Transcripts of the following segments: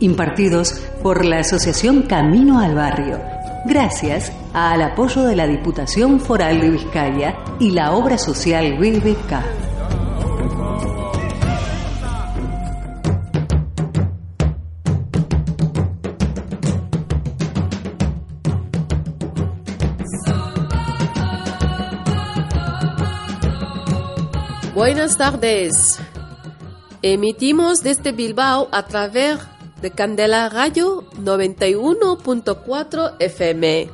impartidos por la Asociación Camino al Barrio, gracias al apoyo de la Diputación Foral de Vizcaya y la obra social BBK. Buenas tardes. Emitimos desde Bilbao a través de Candela Radio 91.4 FM.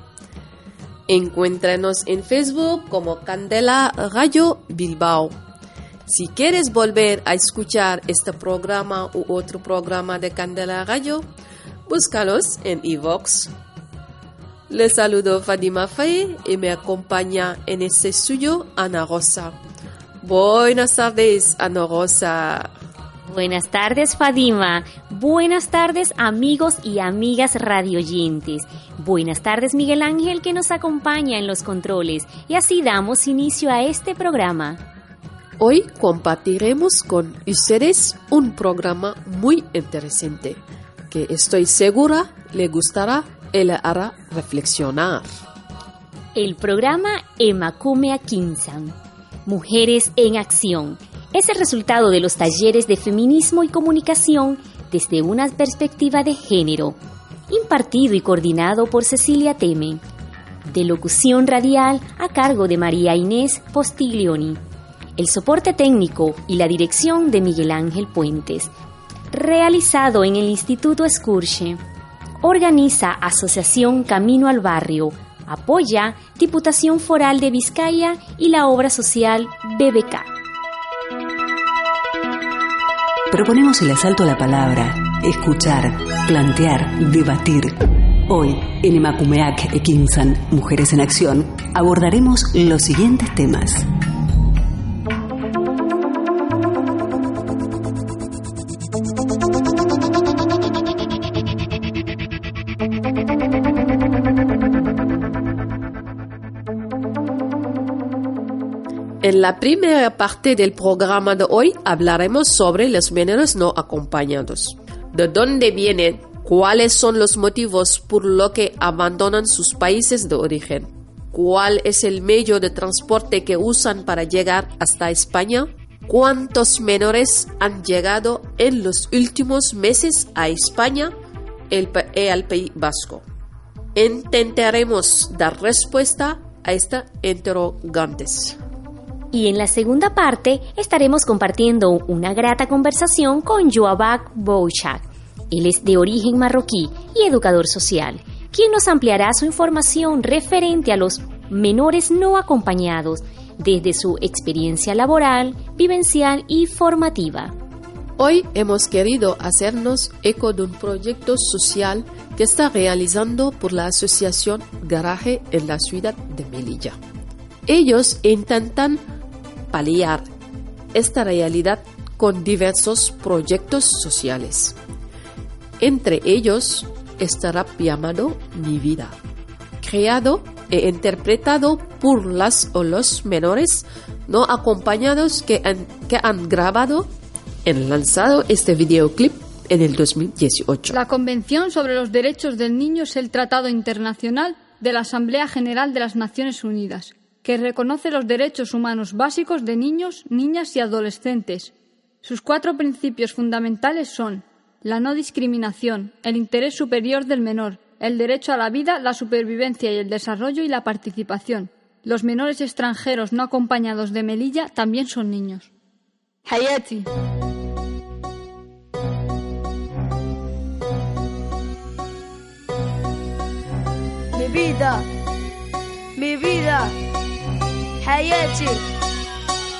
Encuéntranos en Facebook como Candela Radio Bilbao. Si quieres volver a escuchar este programa u otro programa de Candela Radio, búscalos en iVox. Les saludo Fadima Faye y me acompaña en este estudio Ana Rosa. Buenas tardes, Ana Rosa. Buenas tardes, Fadima. Buenas tardes, amigos y amigas radioyentes. Buenas tardes, Miguel Ángel, que nos acompaña en los controles. Y así damos inicio a este programa. Hoy compartiremos con ustedes un programa muy interesante que estoy segura le gustará y le hará reflexionar. El programa Emakume Kinsan Mujeres en Acción. Es el resultado de los talleres de feminismo y comunicación desde una perspectiva de género, impartido y coordinado por Cecilia Teme. De locución radial a cargo de María Inés Postiglioni. El soporte técnico y la dirección de Miguel Ángel Puentes. Realizado en el Instituto Escurche. Organiza Asociación Camino al Barrio Apoya Diputación Foral de Vizcaya y la obra social BBK. Proponemos el asalto a la palabra, escuchar, plantear, debatir. Hoy, en Emakumeak Ekinsan, Mujeres en Acción, abordaremos los siguientes temas. En la primera parte del programa de hoy hablaremos sobre los menores no acompañados. ¿De dónde vienen? ¿Cuáles son los motivos por los que abandonan sus países de origen? ¿Cuál es el medio de transporte que usan para llegar hasta España? ¿Cuántos menores han llegado en los últimos meses a España y al País Vasco? Intentaremos dar respuesta a estas interrogantes. Y en la segunda parte estaremos compartiendo una grata conversación con Joabak Bouchak. Él es de origen marroquí y educador social, quien nos ampliará su información referente a los menores no acompañados desde su experiencia laboral, vivencial y formativa. Hoy hemos querido hacernos eco de un proyecto social que está realizando por la Asociación Garaje en la ciudad de Melilla. Ellos intentan paliar esta realidad con diversos proyectos sociales. Entre ellos estará llamado Mi Vida, creado e interpretado por las o los menores no acompañados que han, que han grabado y lanzado este videoclip en el 2018. La Convención sobre los Derechos del Niño es el tratado internacional de la Asamblea General de las Naciones Unidas que reconoce los derechos humanos básicos de niños, niñas y adolescentes. Sus cuatro principios fundamentales son la no discriminación, el interés superior del menor, el derecho a la vida, la supervivencia y el desarrollo y la participación. Los menores extranjeros no acompañados de Melilla también son niños. Hayati. Mi vida. Mi vida. حياتي.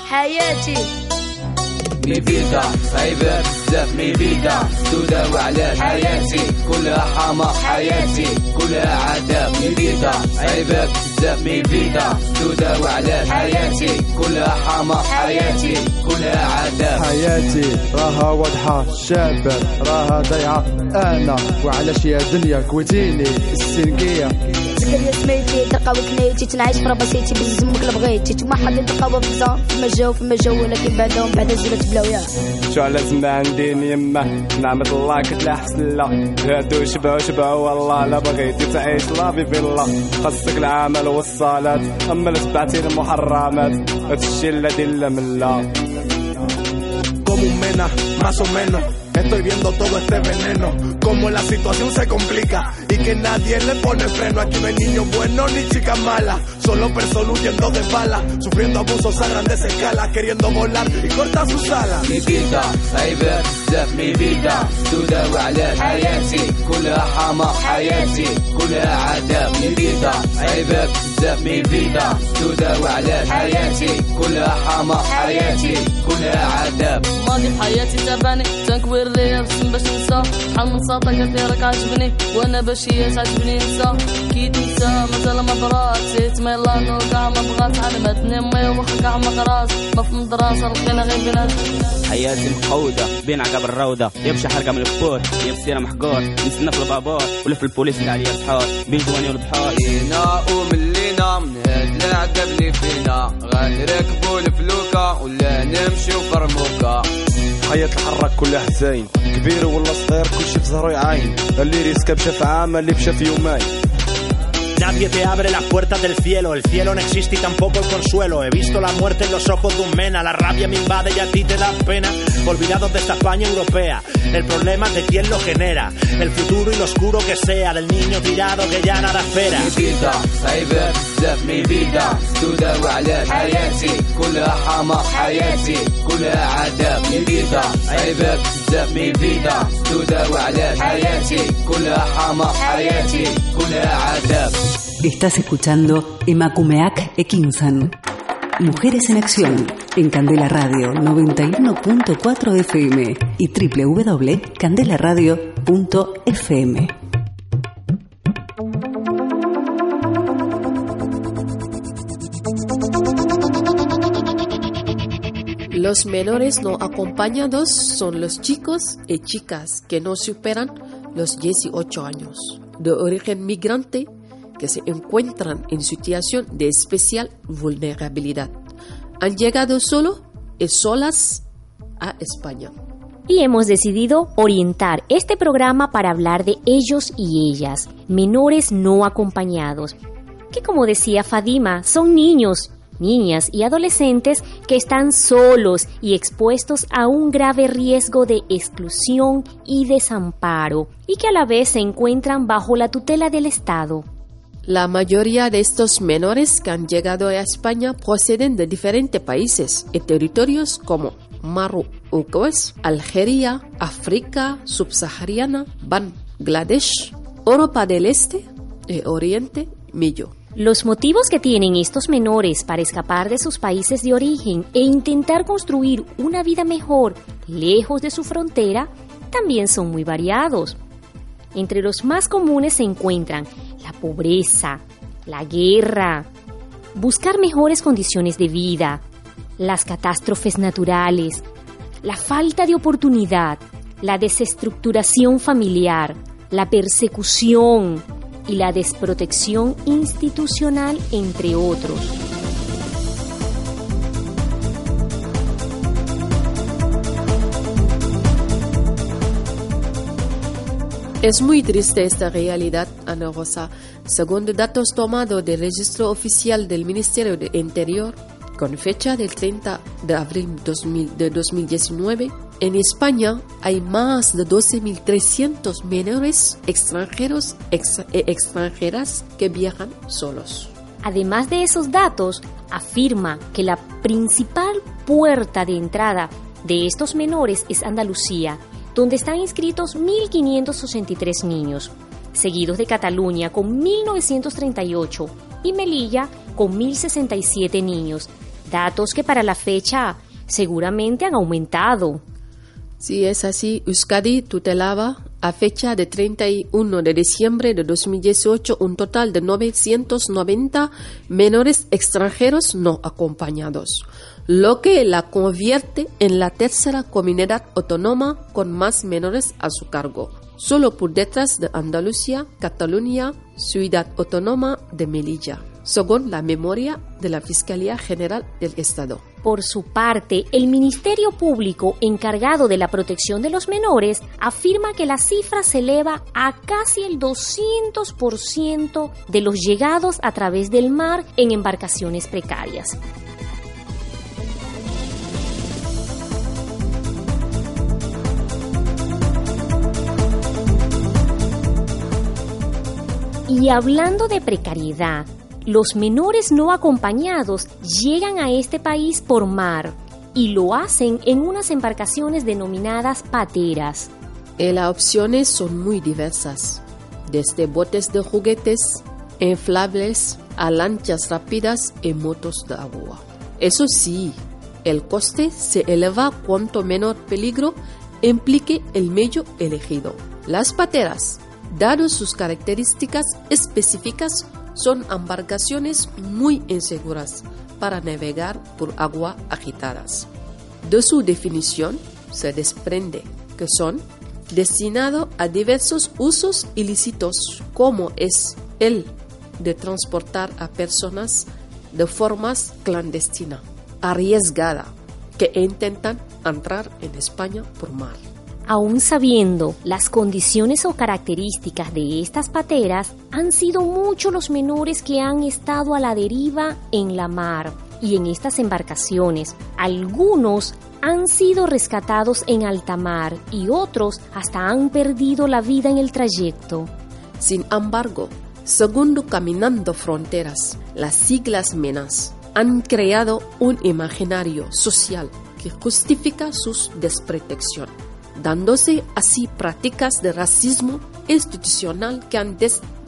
حياتي. ميفيدا صعيبة بزاف ميفيدا تداوي على حياتي. كلها حما حياتي كلها عذاب ميفيدا صعيبة بزاف ميفيدا تداوي على حياتي. كلها حما حياتي كلها عذاب. حياتي راها واضحة شابة راها ضيعة أنا وعلاش يا دنيا كويتيني السنقية. زكريا سميتي تلقاو كنيتي تنعيش في رباسيتي بالزمك اللي بغيتي ما حد تلقاو في فما جاو فما جاو ولكن بعدهم بعد زلت بلاويا شو على زمان عندي يمه؟ نعمة الله كتلا حسن الله. غادو شبعو شبعو والله لا بغيتي تعيش لا في بالله خاصك العمل والصلاة أما لتبعتي المحرمات. هادشي الذي لا من لا como un mena, más o menos. Estoy viendo todo este veneno, como la situación se complica. Y que nadie le pone freno. Aquí no hay niños buenos ni chicas malas, solo personas huyendo de balas, sufriendo abusos a grandes escalas, queriendo volar y cortar sus alas. Mi vida, صعيبة بزاف mi vida تداوي على حياتي كلها حما حياتي كلها عذاب mi vida صعيبة بزاف mi vida تداوي على حياتي كلها حما حياتي كلها عذاب ماضي بحياتي تابعني تنكوير ليا بس باش ننسى شحال من ساطة كثيرك عجبني وأنا باش هي تعجبني نسى كي تنسى مازال ما برات سيت ما يلا نور كاع ما بغات علمتني امي وخا كاع ما قراس ما في مدرسة لقينا غير بنات حياتي مقودة بين عقب الروضة. يمشي حرقة من الفور يبصير محقور. نستنى في البابور ولف البوليس اللي عليا صحار بين جواني والبحار. جينا وملينا من هاد العقب اللي فينا. غنركبوا الفلوكة ولا نمشيو فرموكة حياة الحراك كلها حزين كبير ولا صغير كلشي في زهرو يعاين اللي ريسكا مشى في عام اللي مشى في يومين Nadie te abre las puertas del cielo, el cielo no existe y tampoco el consuelo. He visto la muerte en los ojos de un mena, la rabia me invade y a ti te da pena. Olvidados de esta España europea, el problema es de quién lo genera. El futuro y lo oscuro que sea del niño tirado que ya nada espera. Mi vida, صعيبة بزاف mi vida تداوي على حياتي كلها حما حياتي كلها عذاب mi vida صعيبة بزاف mi vida تداوي على حياتي كلها حما حياتي كلها عذاب Estás escuchando Emakumeak Ekinsan. Mujeres en Acción en Candela Radio 91.4 FM y www.candelaradio.fm. Los menores no acompañados son los chicos y chicas que no superan los 18 años, de origen migrante que se encuentran en situación de especial vulnerabilidad. Han llegado solo y solas a España. Y hemos decidido orientar este programa para hablar de ellos y ellas, menores no acompañados, que como decía Fadima, son niños, niñas y adolescentes que están solos y expuestos a un grave riesgo de exclusión y desamparo, y que a la vez se encuentran bajo la tutela del Estado. La mayoría de estos menores que han llegado a España proceden de diferentes países y territorios como Marruecos, Algeria, África subsahariana, Bangladesh, Europa del Este y Oriente Medio. Los motivos que tienen estos menores para escapar de sus países de origen e intentar construir una vida mejor lejos de su frontera también son muy variados. Entre los más comunes se encuentran la pobreza, la guerra, buscar mejores condiciones de vida, las catástrofes naturales, la falta de oportunidad, la desestructuración familiar, la persecución y la desprotección institucional, entre otros. Es muy triste esta realidad, Ana Rosa. Según datos tomados del registro oficial del Ministerio de Interior, con fecha del 30 de abril 2000 de 2019, en España hay más de 12.300 menores extranjeros ex e extranjeras que viajan solos. Además de esos datos, afirma que la principal puerta de entrada de estos menores es Andalucía, donde están inscritos 1.563 niños, seguidos de Cataluña con 1.938 y Melilla con 1.067 niños, datos que para la fecha seguramente han aumentado. Si es así, Euskadi tutelaba a fecha de 31 de diciembre de 2018 un total de 990 menores extranjeros no acompañados, lo que la convierte en la tercera comunidad autónoma con más menores a su cargo, solo por detrás de Andalucía, Cataluña, Ciudad Autónoma de Melilla, según la memoria de la Fiscalía General del Estado. Por su parte, el Ministerio Público encargado de la protección de los menores afirma que la cifra se eleva a casi el 200% de los llegados a través del mar en embarcaciones precarias. Y hablando de precariedad, los menores no acompañados llegan a este país por mar y lo hacen en unas embarcaciones denominadas pateras. Eh, las opciones son muy diversas, desde botes de juguetes, inflables, a lanchas rápidas y motos de agua. Eso sí, el coste se eleva cuanto menor peligro implique el medio elegido. Las pateras, dado sus características específicas, son embarcaciones muy inseguras para navegar por agua agitadas. De su definición se desprende que son destinados a diversos usos ilícitos como es el de transportar a personas de formas clandestina, arriesgada, que intentan entrar en España por mar. Aún sabiendo las condiciones o características de estas pateras, han sido muchos los menores que han estado a la deriva en la mar y en estas embarcaciones. Algunos han sido rescatados en alta mar y otros hasta han perdido la vida en el trayecto. Sin embargo, segundo Caminando Fronteras, las siglas MENAS han creado un imaginario social que justifica su desprotección dándose así prácticas de racismo institucional que han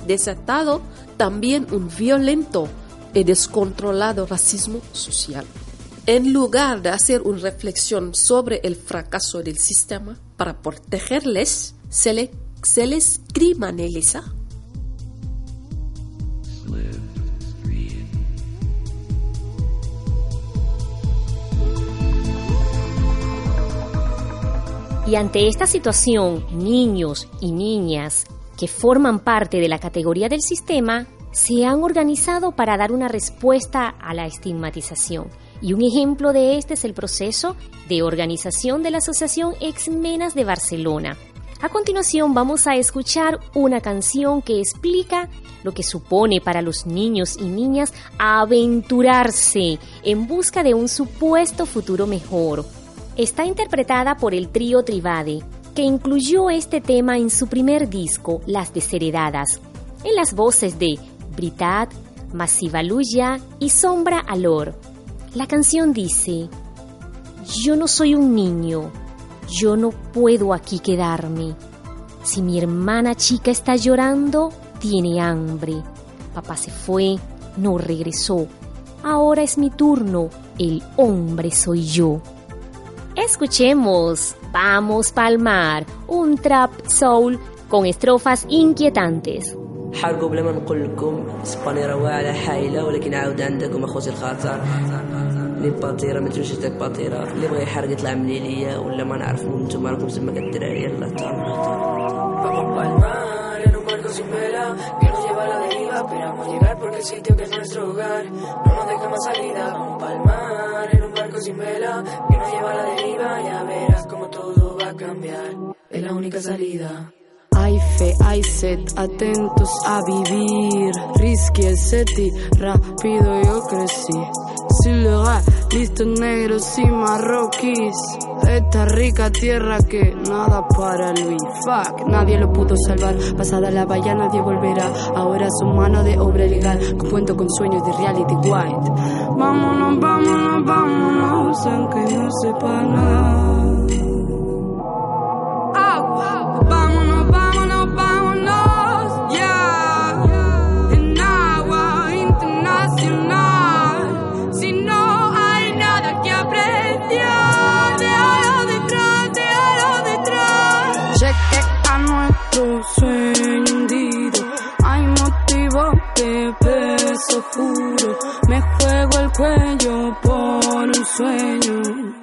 desatado también un violento y descontrolado racismo social. En lugar de hacer una reflexión sobre el fracaso del sistema para protegerles, se, les criminaliza Y ante esta situación, niños y niñas que forman parte de la categoría del sistema se han organizado para dar una respuesta a la estigmatización. Y un ejemplo de este es el proceso de organización de la Asociación Exmenas de Barcelona. A continuación vamos a escuchar una canción que explica lo que supone para los niños y niñas aventurarse en busca de un supuesto futuro mejor, Está interpretada por el trío Tribade, que incluyó este tema en su primer disco, Las Desheredadas, en las voces de Britat, Masiva Luya y Sombra Alor. La canción dice, Yo no soy un niño, yo no puedo aquí quedarme. Si mi hermana chica está llorando, tiene hambre. Papá se fue, no regresó. Ahora es mi turno, el hombre soy yo. Escuchemos. Vamos Palmar, un trap soul con estrofas inquietantes. حرب قبل ما نقول لكم إسبانيا رواعة حايلة ولكن عاود عندكم أخوتي الخاطر. لي باتيرا ما تمشي تاك باتيرا اللي بغى يحرق يطلع من ليا ولا ما نعرف نتوما راكم زعما كالدراري يلا un barco sin vela que nos lleva a la deriva. Esperamos llegar porque el sitio que es nuestro hogar no nos deja más salida. Vamos palmar en un barco sin vela que nos lleva a la deriva. Ya verás como todo va a cambiar. Es la única salida. Hay fe, hay sed, atentos a vivir. Risky el seti, rápido yo crecí. Siluga, listos negros y marroquíes. Esta rica tierra que nada para Luis. Fuck, nadie lo pudo salvar. Pasada la valla nadie volverá. Ahora su mano de obra legal. Cuento con sueños de reality white. Vámonos, vámonos, vámonos, aunque no sepa nada. Te beso, juro. Me juego el cuello por un sueño.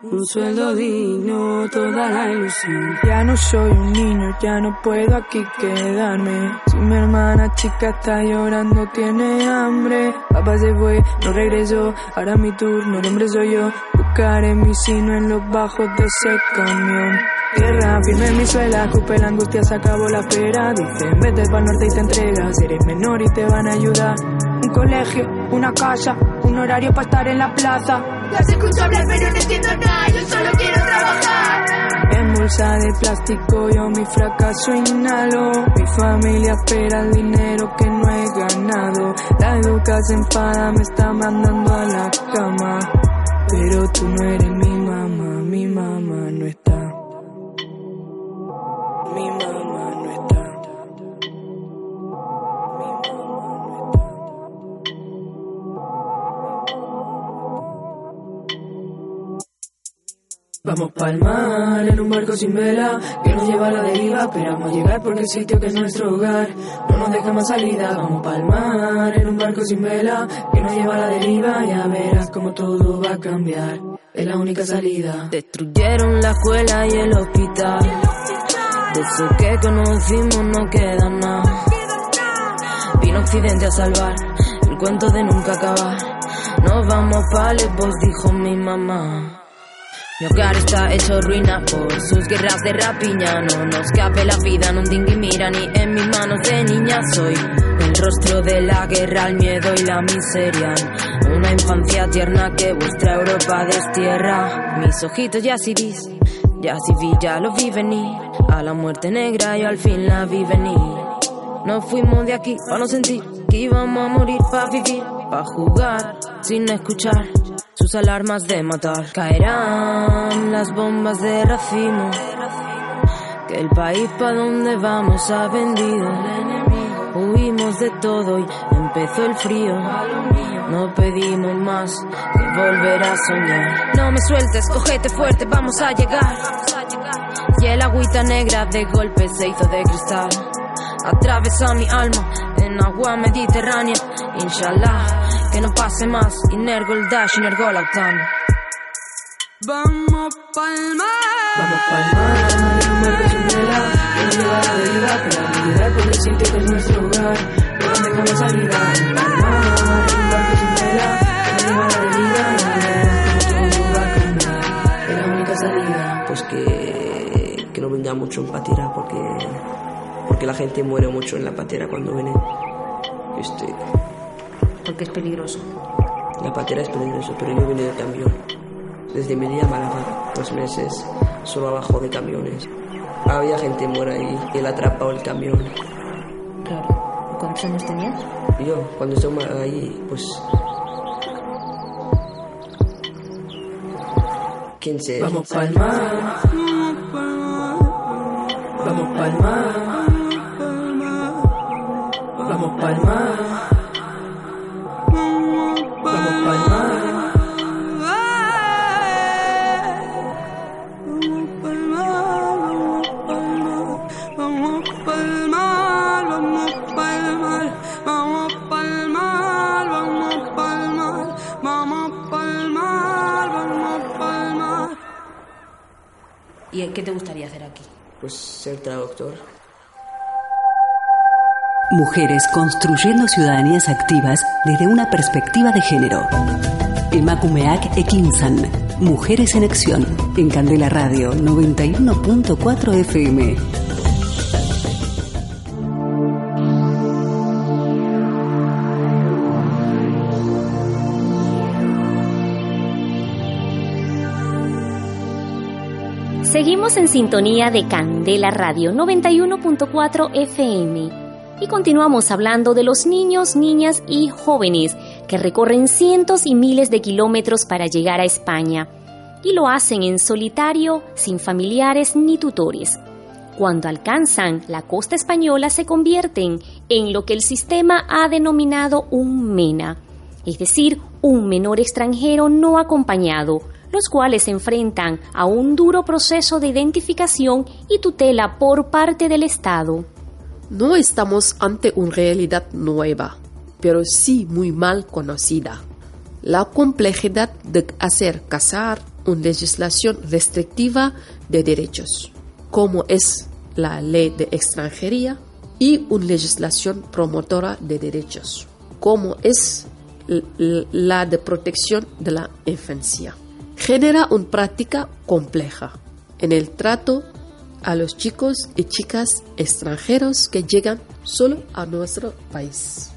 Un sueldo digno, toda la ilusión. Ya no soy un niño, ya no puedo aquí quedarme. Si mi hermana chica está llorando, tiene hambre. Papá se fue, no regresó. Ahora mi turno, el hombre soy yo. Buscaré mi sino en los bajos de ese camión. Tierra firme en mi suela, cupe la angustia, se acabó la espera. Dicen, vete para norte y te entregas. Eres menor y te van a ayudar. Un colegio, una casa, un horario para estar en la plaza. Las escucho hablar pero no entiendo nada, yo solo quiero trabajar. En bolsa de plástico yo mi fracaso inhalo. Mi familia espera el dinero que no he ganado. La educa se enfada, me está mandando a la cama. Pero tú no eres mi mamá Vamos pa'l mar en un barco sin vela que nos lleva a la deriva. Esperamos llegar porque el sitio que es nuestro hogar no nos deja más salida. Vamos pa'l mar en un barco sin vela que nos lleva a la deriva. Ya verás como todo va a cambiar. Es la única salida. Destruyeron la escuela y el hospital. De eso que conocimos no queda nada. Vino Occidente a salvar el cuento de nunca acabar. Nos vamos pa' Lesbos, dijo mi mamá. Mi hogar está hecho ruina por sus guerras de rapiña. No nos cabe la vida, no dingui mira ni en mis manos de niña soy. El rostro de la guerra, el miedo y la miseria. Una infancia tierna que vuestra Europa destierra. Mis ojitos ya sí dis, ya sí vi, ya lo vi venir. A la muerte negra yo al fin la vi venir. No fuimos de aquí para no sentir que íbamos a morir para vivir, para jugar sin escuchar sus alarmas de matar. Caerán las bombas de racimo que el país pa' donde vamos ha vendido. Huimos de todo y empezó el frío. No pedimos más que volver a soñar. No me sueltes, cogete fuerte, vamos a llegar. Y el agüita negra de golpe se hizo de cristal. Atravesa mi alma en agua mediterránea. Inshallah, que no pase más. Inergo el dash, inergo la OTAN. Vamos pa'l mar. Vamos pa'l mar en un barco sin vela que nos lleva a la deriva. Esperamos llegar porque el sitio que es nuestro hogar no salida. Vamos pa'l mar en un barco sin vela que nos lleva a la deriva. Ya verás como todo va a cambiar. Es la única salida. Pues que, que no venga mucho en patera porque, porque la gente muere mucho en la patera cuando viene. Porque es peligroso. la patera es peligroso, pero yo vine de camión. Desde Melilla a Málaga, dos meses, solo abajo de camiones. Había gente muera ahí, él atrapado el camión. Claro. ¿Cuántos años tenías? Yo, cuando estuve ahí, pues... 15. Vamos pa'l mar. Vamos pa'l mar. Vamos pa'l mar. Qué te gustaría hacer aquí? Pues ser traductor. Mujeres construyendo ciudadanías activas desde una perspectiva de género. Emakumeak Ekinsan. Mujeres en Acción. En Candela Radio 91.4 FM. Seguimos en sintonía de Candela Radio 91.4 FM y continuamos hablando de los niños, niñas y jóvenes que recorren cientos y miles de kilómetros para llegar a España. Y lo hacen en solitario, sin familiares ni tutores. Cuando alcanzan la costa española se convierten en lo que el sistema ha denominado un MENA, es decir, un menor extranjero no acompañado, los cuales se enfrentan a un duro proceso de identificación y tutela por parte del Estado. No estamos ante una realidad nueva, pero sí muy mal conocida. La complejidad de hacer casar una legislación restrictiva de derechos, como es la ley de extranjería, y una legislación promotora de derechos, como es la de protección de la infancia. Genera una práctica compleja en el trato a los chicos y chicas extranjeros que llegan solo a nuestro país.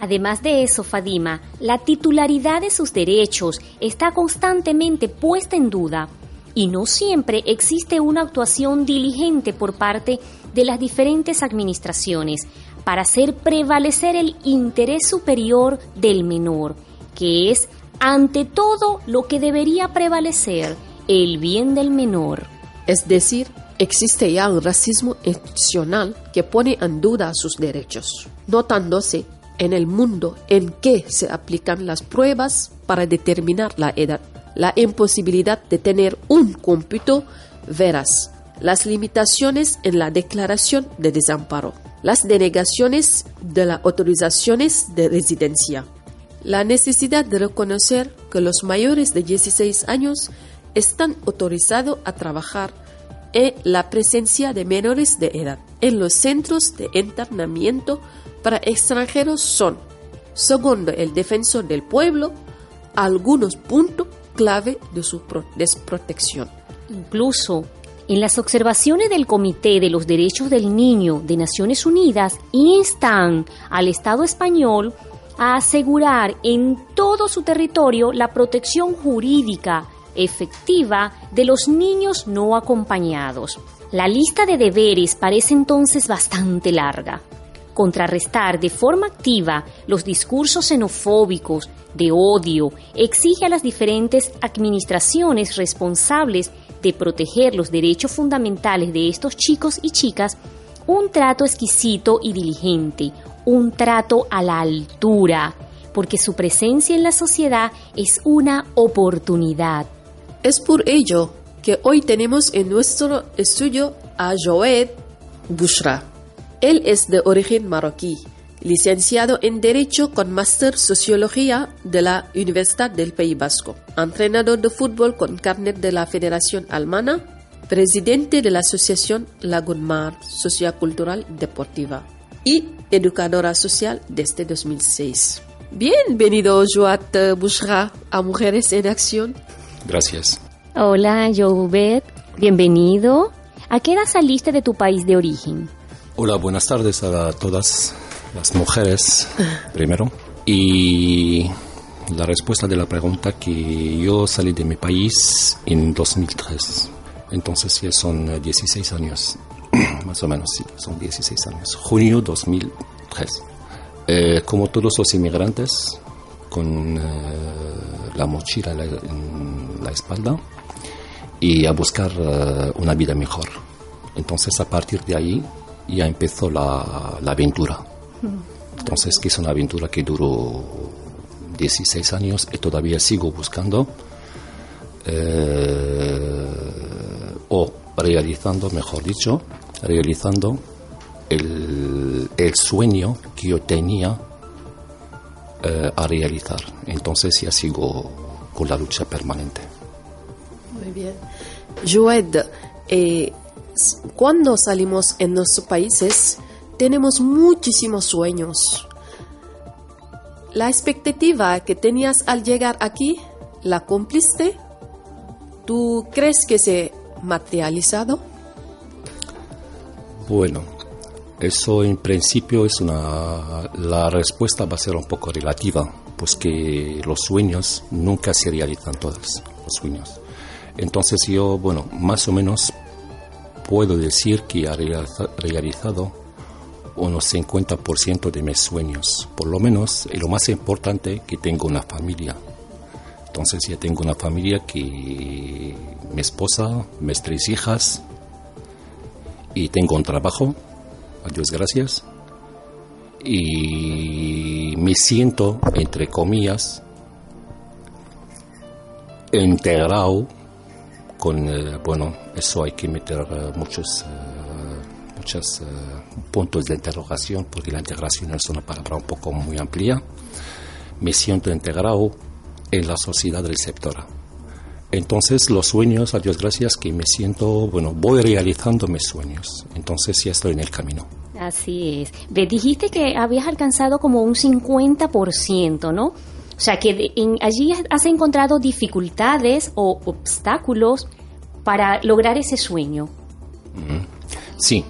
Además de eso, Fadima, la titularidad de sus derechos está constantemente puesta en duda y no siempre existe una actuación diligente por parte de las diferentes administraciones para hacer prevalecer el interés superior del menor, que es ante todo lo que debería prevalecer, el bien del menor. Es decir, existe ya un racismo institucional que pone en duda sus derechos, notándose en el mundo en que se aplican las pruebas para determinar la edad, la imposibilidad de tener un cómputo veraz, las limitaciones en la declaración de desamparo, las denegaciones de las autorizaciones de residencia, la necesidad de reconocer que los mayores de 16 años están autorizados a trabajar en la presencia de menores de edad en los centros de internamiento para extranjeros son, segundo el defensor del pueblo, algunos puntos clave de su desprotección. Incluso en las observaciones del Comité de los Derechos del Niño de Naciones Unidas instan al Estado español a asegurar en todo su territorio la protección jurídica efectiva de los niños no acompañados. La lista de deberes parece entonces bastante larga. Contrarrestar de forma activa los discursos xenofóbicos, de odio, exige a las diferentes administraciones responsables de proteger los derechos fundamentales de estos chicos y chicas un trato exquisito y diligente, un trato a la altura, porque su presencia en la sociedad es una oportunidad. Es por ello que hoy tenemos en nuestro estudio a Joed Bushra. Él es de origen marroquí, licenciado en Derecho con máster Sociología de la Universidad del País Vasco, entrenador de fútbol con carnet de la Federación Alemana, presidente de la Asociación Lagunmar Sociocultural Deportiva y educadora social desde 2006. Bienvenido, Joat Bushra, a Mujeres en Acción. Gracias. Hola, Joubet. Bienvenido. ¿A qué edad saliste de tu país de origen? Hola, buenas tardes a todas las mujeres primero. Y la respuesta de la pregunta que yo salí de mi país en 2003. Entonces ya son 16 años, más o menos, sí, son 16 años. Junio 2003. Eh, como todos los inmigrantes, con eh, la mochila en la espalda y a buscar eh, una vida mejor. Entonces a partir de ahí ya empezó la, la aventura. Entonces que es una aventura que duró 16 años y todavía sigo buscando o realizando, mejor dicho, realizando el, el sueño que yo tenía eh, a realizar. Entonces ya sigo con la lucha permanente. Muy bien. Joed, eh, cuando salimos en nuestros países tenemos muchísimos sueños. ¿La expectativa que tenías al llegar aquí la cumpliste? ¿Tú crees que se ha materializado? Bueno, eso en principio es una... La respuesta va a ser un poco relativa, pues que los sueños nunca se realizan todos, los sueños. Entonces yo, bueno, más o menos puedo decir que he realizado unos 50% de mis sueños, por lo menos, y lo más importante, que tengo una familia. Entonces ya tengo una familia que mi esposa, mis tres hijas, y tengo un trabajo, a Dios gracias, y me siento, entre comillas, integrado con, eh, bueno, eso hay que meter eh, muchos, muchos puntos de interrogación, porque la integración es una palabra un poco muy amplia. Me siento integrado en la sociedad sector. Entonces los sueños, a Dios gracias, que me siento, bueno, voy realizando mis sueños. Entonces ya estoy en el camino. Así es. Dijiste que habías alcanzado como un 50%, ¿no? O sea, que allí has encontrado dificultades o obstáculos para lograr ese sueño. Sí.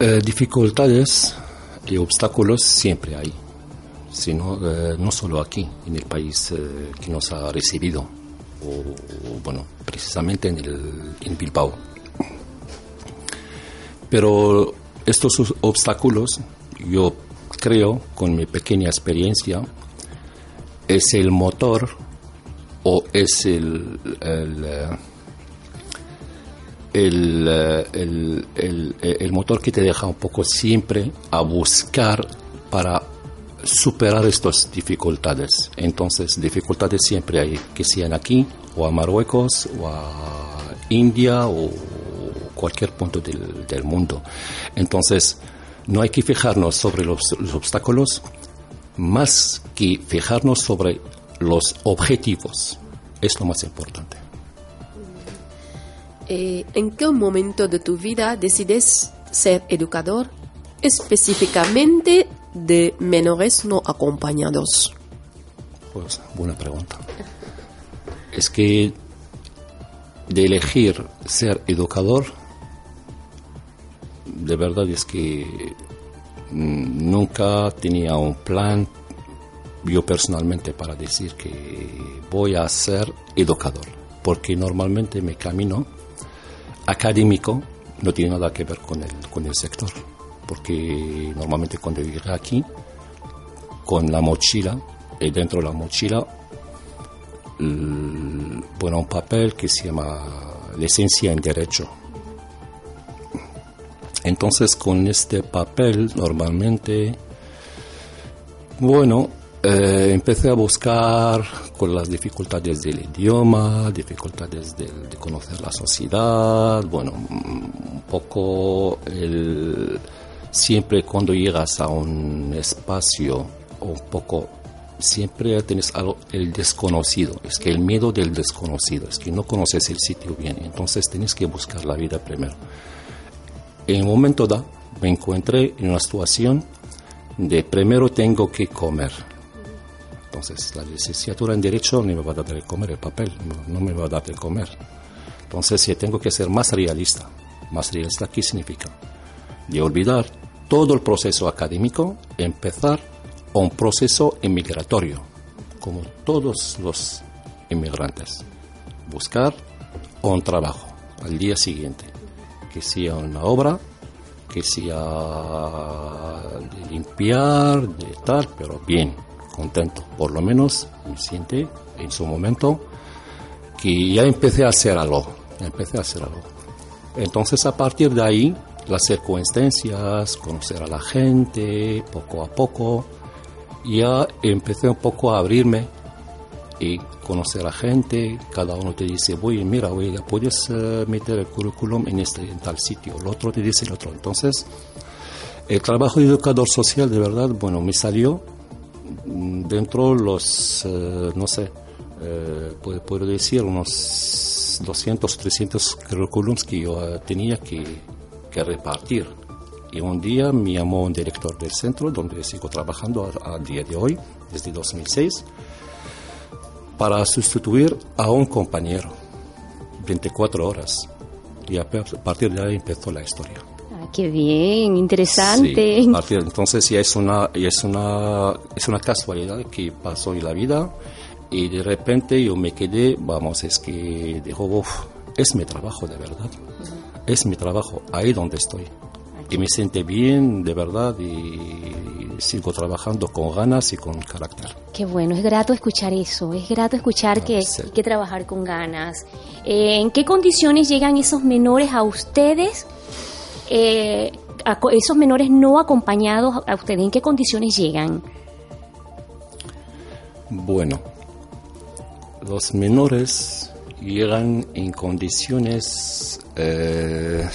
Eh, dificultades y obstáculos siempre hay, sino, eh, no solo aquí, en el país eh, que nos ha recibido, o, bueno, precisamente en, el, en Bilbao. Pero estos obstáculos, yo creo, con mi pequeña experiencia, es el motor o es el, el, el, el, motor que te deja un poco siempre a buscar para superar estas dificultades. Entonces, dificultades siempre hay, que sean aquí, o a Marruecos, o a India, o cualquier punto del, mundo. Entonces, no hay que fijarnos sobre los obstáculos, más que fijarnos sobre los objetivos. Es lo más importante. Eh, ¿En qué momento de tu vida decides ser educador específicamente de menores no acompañados? Pues buena pregunta. Es que de elegir ser educador, de verdad es que Mm, nunca tenía un plan yo personalmente para decir que voy a ser educador, porque normalmente mi camino académico no tiene nada que ver con el, con el sector, porque normalmente cuando llegué aquí, con la mochila, y dentro de la mochila, bueno, un papel que se llama licencia en Derecho, entonces con este papel normalmente, bueno, eh, empecé a buscar con las dificultades del idioma, dificultades de, conocer la sociedad, bueno, un poco el, siempre cuando llegas a un espacio, un poco siempre tienes algo, el desconocido, es que el miedo del desconocido, es que no conoces el sitio bien, entonces tienes que buscar la vida primero en un momento dado me encontré en una situación de primero tengo que comer. Entonces, la licenciatura en Derecho no me va a dar de comer el papel, no, me va a dar de comer. Entonces, si tengo que ser más realista. ¿Más realista qué significa? De olvidar todo el proceso académico, empezar un proceso inmigratorio, como todos los inmigrantes. Buscar un trabajo al día siguiente que sea una obra, que sea de limpiar, de tal, pero bien, contento. Por lo menos me siente en su momento que ya empecé a hacer algo, empecé a hacer algo. Entonces a partir de ahí, las circunstancias, conocer a la gente, poco a poco, ya empecé un poco a abrirme y conocer a gente, cada uno te dice, voy, mira, voy, puedes eh, meter el currículum en este en tal sitio, el otro te dice el otro. Entonces, el trabajo de educador social, de verdad, bueno, me salió dentro los, eh, no sé, eh, puedo, decir, unos 200, 300 currículums que yo tenía que, que repartir. Y un día me llamó un director del centro, donde sigo trabajando al día de hoy, desde 2006 para sustituir a un compañero. 24 horas. Y a partir de ahí empezó la historia. Ah, qué bien, interesante. entonces ya es una, es, una, es una casualidad que pasó en la vida y de repente yo me quedé, vamos, es que dijo, es mi trabajo de verdad. Es mi trabajo, ahí donde estoy y me siente bien, de verdad, y sigo trabajando con ganas y con carácter. Qué bueno, es grato escuchar eso, es grato escuchar que hay que trabajar con ganas. Eh, ¿En qué condiciones llegan esos menores a ustedes? Eh, esos menores no acompañados a ustedes, ¿en qué condiciones llegan? Bueno, los menores llegan en condiciones... Eh,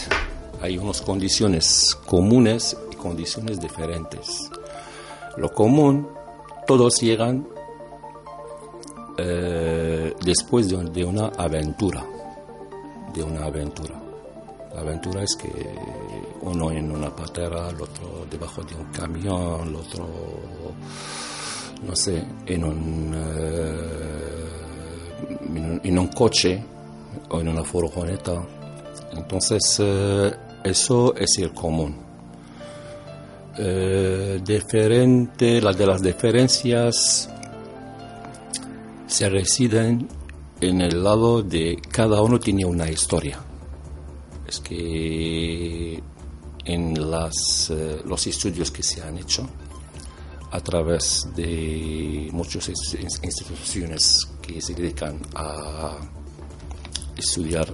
hay unas condiciones comunes y condiciones diferentes. Lo común, todos llegan eh, después de, de una aventura, de una aventura. La aventura es que uno en una patera, el otro debajo de un camión, el otro, no sé, en un, eh, en un, coche o en una furgoneta. Entonces, eh, eso es el común. Eh, diferente, las de las diferencias se residen en el lado de cada uno tiene una historia. Es que en las, eh, los estudios que se han hecho a través de muchas ins- instituciones que se dedican a estudiar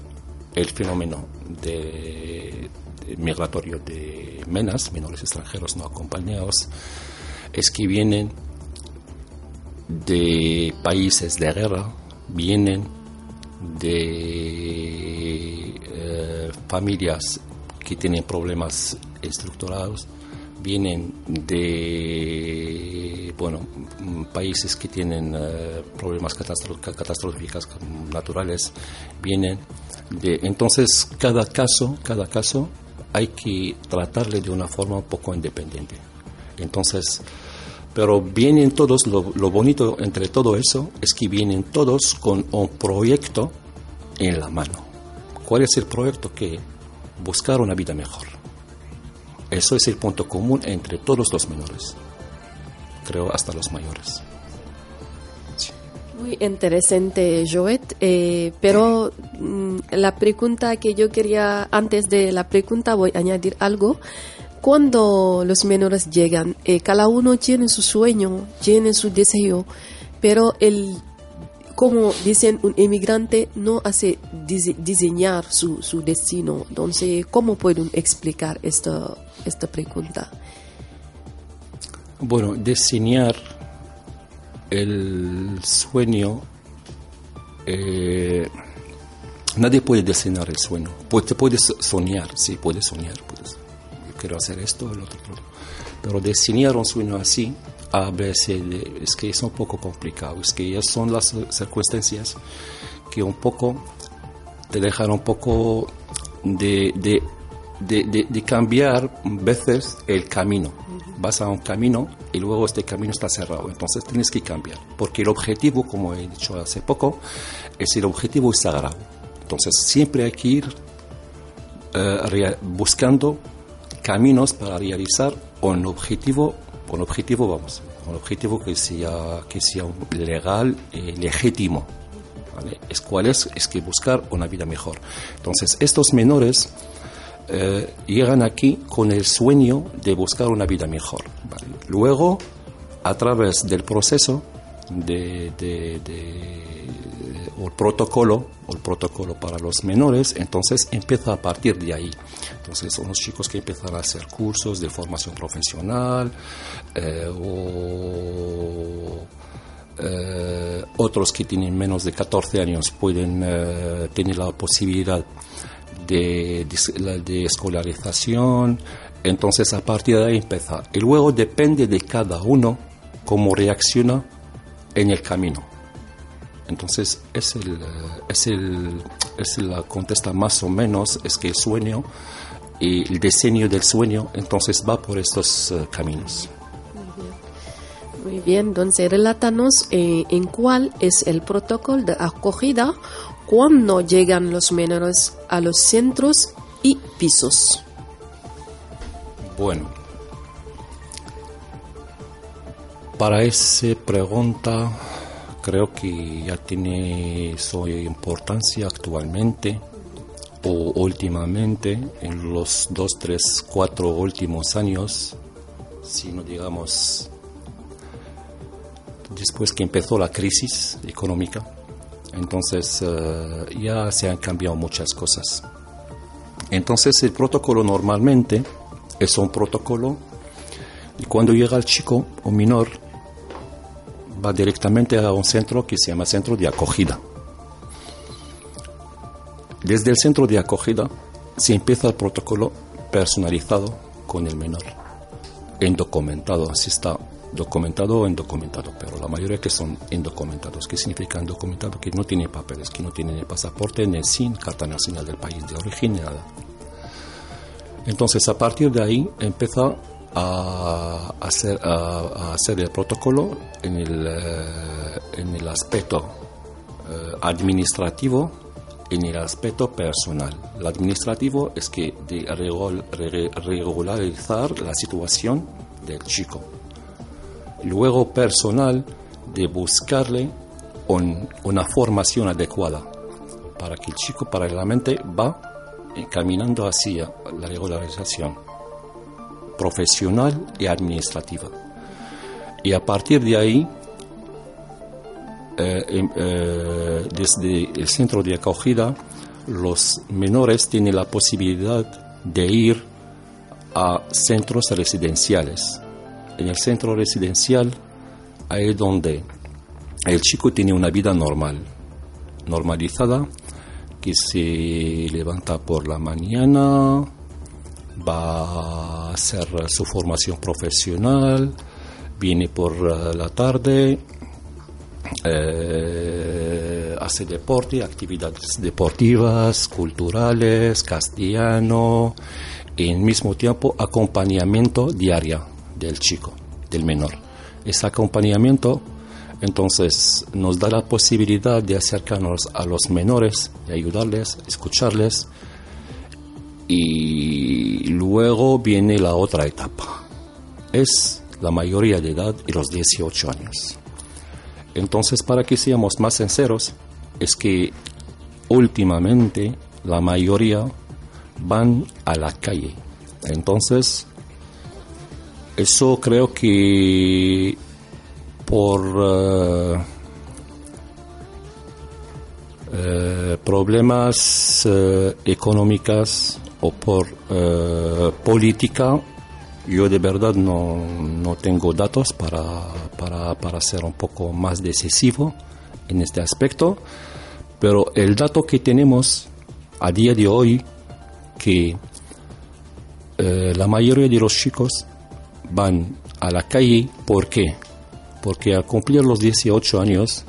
el fenómeno de, migratorio de menas, menores extranjeros no acompañados, es que vienen de países de guerra, vienen de familias que tienen problemas estructurados, vienen de bueno países que tienen eh, problemas catastróficos naturales, vienen de entonces cada caso, cada caso hay que tratarle de una forma un poco independiente. Entonces, pero vienen todos, lo bonito entre todo eso es que vienen todos con un proyecto en la mano. ¿Cuál es el proyecto? Que buscar una vida mejor. Eso es el punto común entre todos los menores, creo hasta los mayores. Muy interesante, Joet. Eh, pero mm, la pregunta que yo quería, antes de la pregunta voy a añadir algo. Cuando los menores llegan, eh, cada uno tiene su sueño, tiene su deseo, pero el, como dicen, un emigrante no hace dise- diseñar su, su destino. Entonces, ¿cómo pueden explicar esta, esta pregunta? Bueno, diseñar el sueño, eh, nadie puede diseñar el sueño. Pu- te puedes soñar, sí, puedes soñar, puedes, quiero hacer esto, el otro. Pero diseñar un sueño así, A, B, C, D, es que es un poco complicado, es que ya son las circunstancias que un poco te dejan un poco de, de, de, de- cambiar veces el camino. Vas a un camino y luego este camino está cerrado, entonces tienes que cambiar, porque el objetivo, como he dicho hace poco, es el objetivo sagrado. Entonces siempre hay que ir eh, buscando caminos para realizar un objetivo, un objetivo, vamos, un objetivo que sea, que sea legal y legítimo. ¿vale? Es cuál es, es que buscar una vida mejor. Entonces, estos menores eh, llegan aquí con el sueño de buscar una vida mejor. Luego, a través del proceso de- o el protocolo, o el protocolo para los menores, entonces empieza a partir de ahí. Entonces son los chicos que empiezan a hacer cursos de formación profesional eh, o eh, otros que tienen menos de 14 años pueden eh, tener la posibilidad de, de, de escolarización. Entonces a partir de ahí empieza. Y luego depende de cada uno cómo reacciona en el camino. Entonces es el, es el, es la contesta más o menos, es que el sueño y el diseño del sueño entonces va por estos eh, caminos. Muy bien, entonces relátanos eh, en cuál es el protocolo de acogida cuando llegan los menores a los centros y pisos. Bueno, para esa pregunta creo que ya tiene su importancia actualmente o últimamente en los dos, tres, cuatro últimos años, si no digamos después que empezó la crisis económica, entonces eh, ya se han cambiado muchas cosas. Entonces el protocolo normalmente es un protocolo y cuando llega el chico o menor va directamente a un centro que se llama centro de acogida. Desde el centro de acogida se empieza el protocolo personalizado con el menor, indocumentado, así está documentado o indocumentado, pero la mayoría que son indocumentados. ¿Qué significa indocumentado? Que no tiene papeles, que no tiene ni pasaporte, ni sin carta nacional del país de origen, nada. Entonces, a partir de ahí, empieza a hacer, el protocolo en el, eh, en el aspecto eh, administrativo, en el aspecto personal. El administrativo es que de regularizar la situación del chico luego personal de buscarle una formación adecuada para que el chico paralelamente va caminando hacia la regularización profesional y administrativa. Y a partir de ahí, eh, em, eh, desde el centro de acogida, los menores tienen la posibilidad de ir a centros residenciales en el centro residencial, ahí donde el chico tiene una vida normal, normalizada, que se levanta por la mañana, va a hacer su formación profesional, viene por eh, la tarde, eh, hace deporte, actividades deportivas, culturales, castellano, y al mismo tiempo acompañamiento diario del chico, del menor. Ese acompañamiento entonces nos da la posibilidad de acercarnos a los menores, de ayudarles, escucharles y luego viene la otra etapa. Es la mayoría de edad y los 18 años. Entonces, para que seamos más sinceros, es que últimamente la mayoría van a la calle. Entonces, eso creo que por eh, eh, problemas eh, económicos o por política, yo de verdad no, no tengo datos para, para, para, ser un poco más decisivo en este aspecto, pero el dato que tenemos a día de hoy, que la mayoría de los chicos van a la calle. ¿Por qué? Porque al cumplir los 18 años,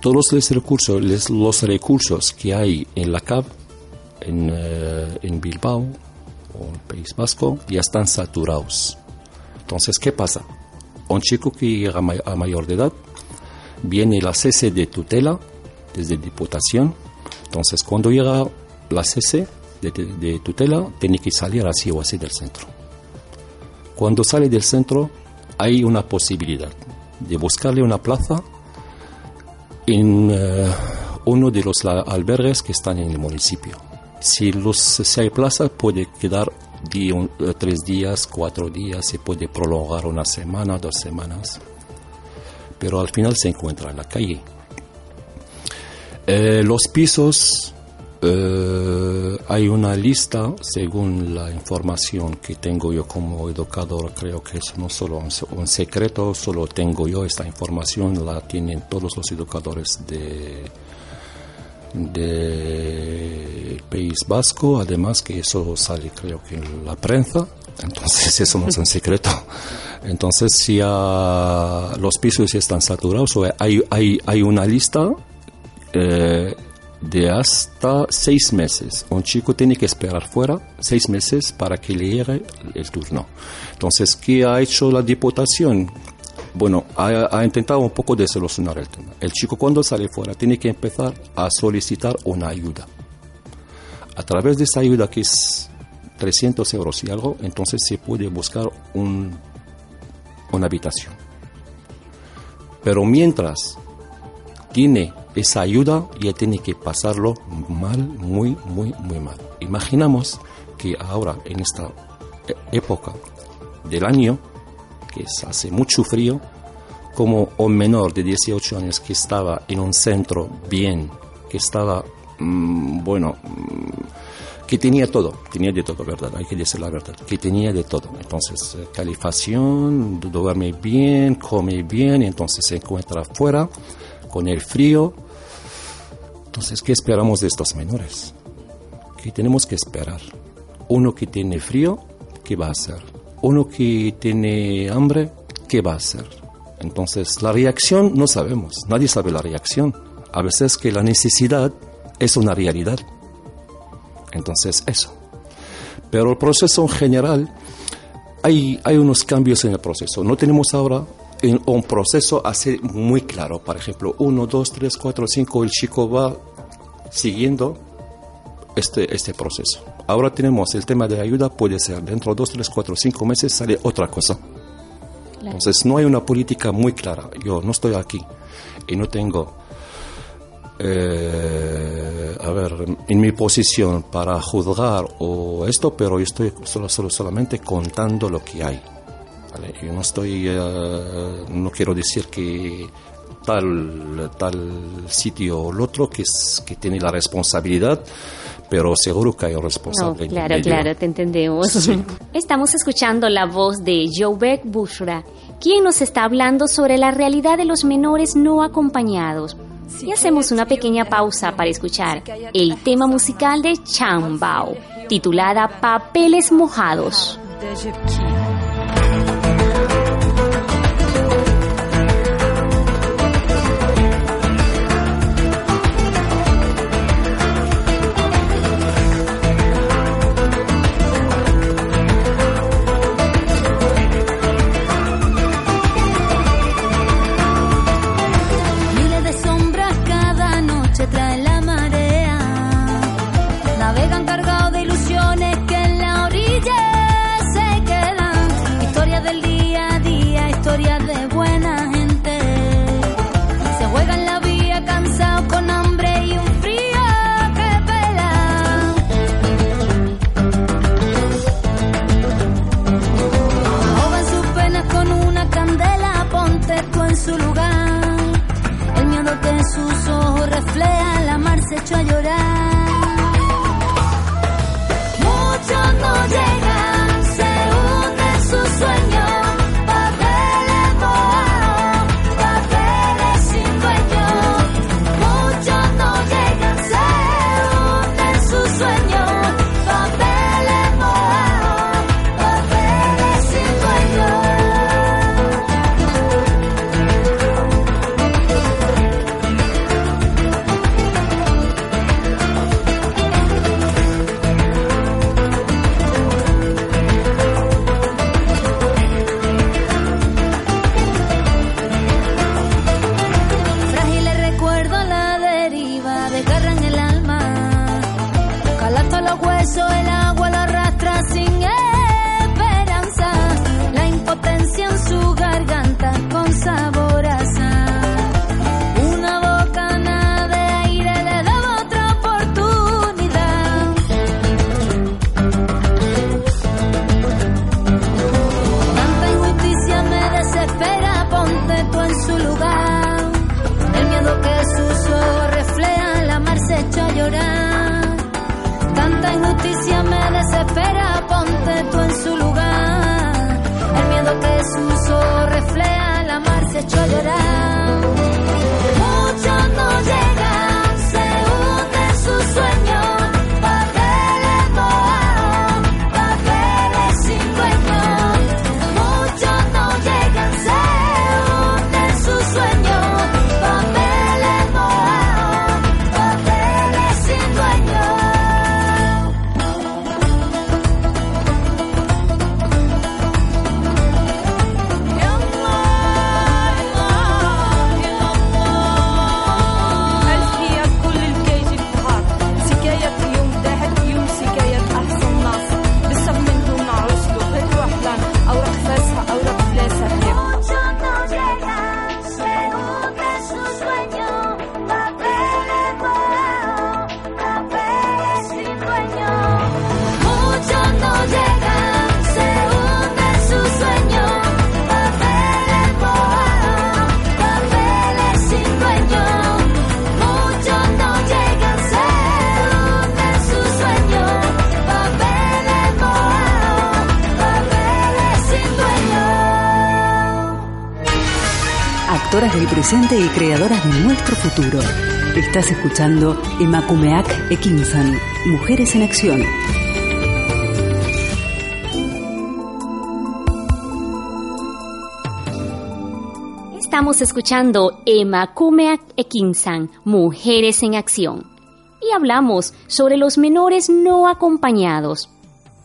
todos los recursos, los recursos que hay en la CAP, en, eh, en Bilbao o el País Vasco, ya están saturados. Entonces, ¿qué pasa? Un chico que llega a mayor de edad, viene la cese de tutela desde Diputación. Entonces, cuando llega la cese de, de tutela, tiene que salir así o así del centro. Cuando sale del centro hay una posibilidad de buscarle una plaza en eh, uno de los albergues que están en el municipio. Si, los, hay plaza puede quedar eh, tres días, cuatro días, se puede prolongar una semana, dos semanas, pero al final se encuentra en la calle. Eh, los pisos eh, hay una lista, según la información que tengo yo como educador, creo que es no solo un, secreto, solo tengo yo esta información, la tienen todos los educadores de del País Vasco, además que eso sale creo que en la prensa, entonces eso no es un secreto. Entonces si los pisos están saturados, hay, hay, hay una lista eh, de hasta seis meses. Un chico tiene que esperar fuera seis meses para que le llegue el turno. Entonces, ¿qué ha hecho la Diputación? Bueno, ha, intentado un poco de solucionar el tema. El chico cuando sale fuera tiene que empezar a solicitar una ayuda. A través de esa ayuda que es 300 euros y algo, entonces se puede buscar un, una habitación. Pero mientras tiene esa ayuda ya tiene que pasarlo mal, muy, muy, muy mal. Imaginamos que ahora, en esta época del año, que hace mucho frío, como un menor de 18 años que estaba en un centro bien, que estaba, mm, bueno, mm, que tenía todo, tenía de todo, ¿verdad? Hay que decir la verdad, que tenía de todo. Entonces, eh, calificación, duerme bien, come bien, entonces se encuentra afuera con el frío, entonces, ¿qué esperamos de estos menores? que tenemos que esperar. Uno que tiene frío, ¿qué va a hacer? Uno que tiene hambre, ¿qué va a hacer? Entonces, la reacción no sabemos, nadie sabe la reacción. A veces que la necesidad es una realidad. Entonces, eso. Pero el proceso en general, hay, hay unos cambios en el proceso. No tenemos ahora en un proceso así muy claro. Por ejemplo, 1, 2, 3, 4, 5, el chico va siguiendo este, este proceso. Ahora tenemos el tema de ayuda, puede ser dentro de 2, 3, 4, 5 meses sale otra cosa. Entonces no hay una política muy clara. Yo no estoy aquí y no tengo, eh, a ver, en mi posición para juzgar o esto, pero yo estoy solo, solo solamente contando lo que hay. ¿vale? Yo no estoy, eh, no quiero decir que tal, tal sitio o el otro que, es, que tiene la responsabilidad, pero seguro que hay un responsable. el Claro, claro, te entendemos. Sí. Estamos escuchando la voz de Joubek Bushra, quien nos está hablando sobre la realidad de los menores no acompañados. Y hacemos una pequeña pausa para escuchar el tema musical de Chambao, titulada Papeles Mojados. Se echó a llorar. Presente y creadoras de nuestro futuro. Estás escuchando Emakumeak Ekinsan, Mujeres en Acción. Estamos escuchando Emakumeak Ekinsan, Mujeres en Acción. Y hablamos sobre los menores no acompañados.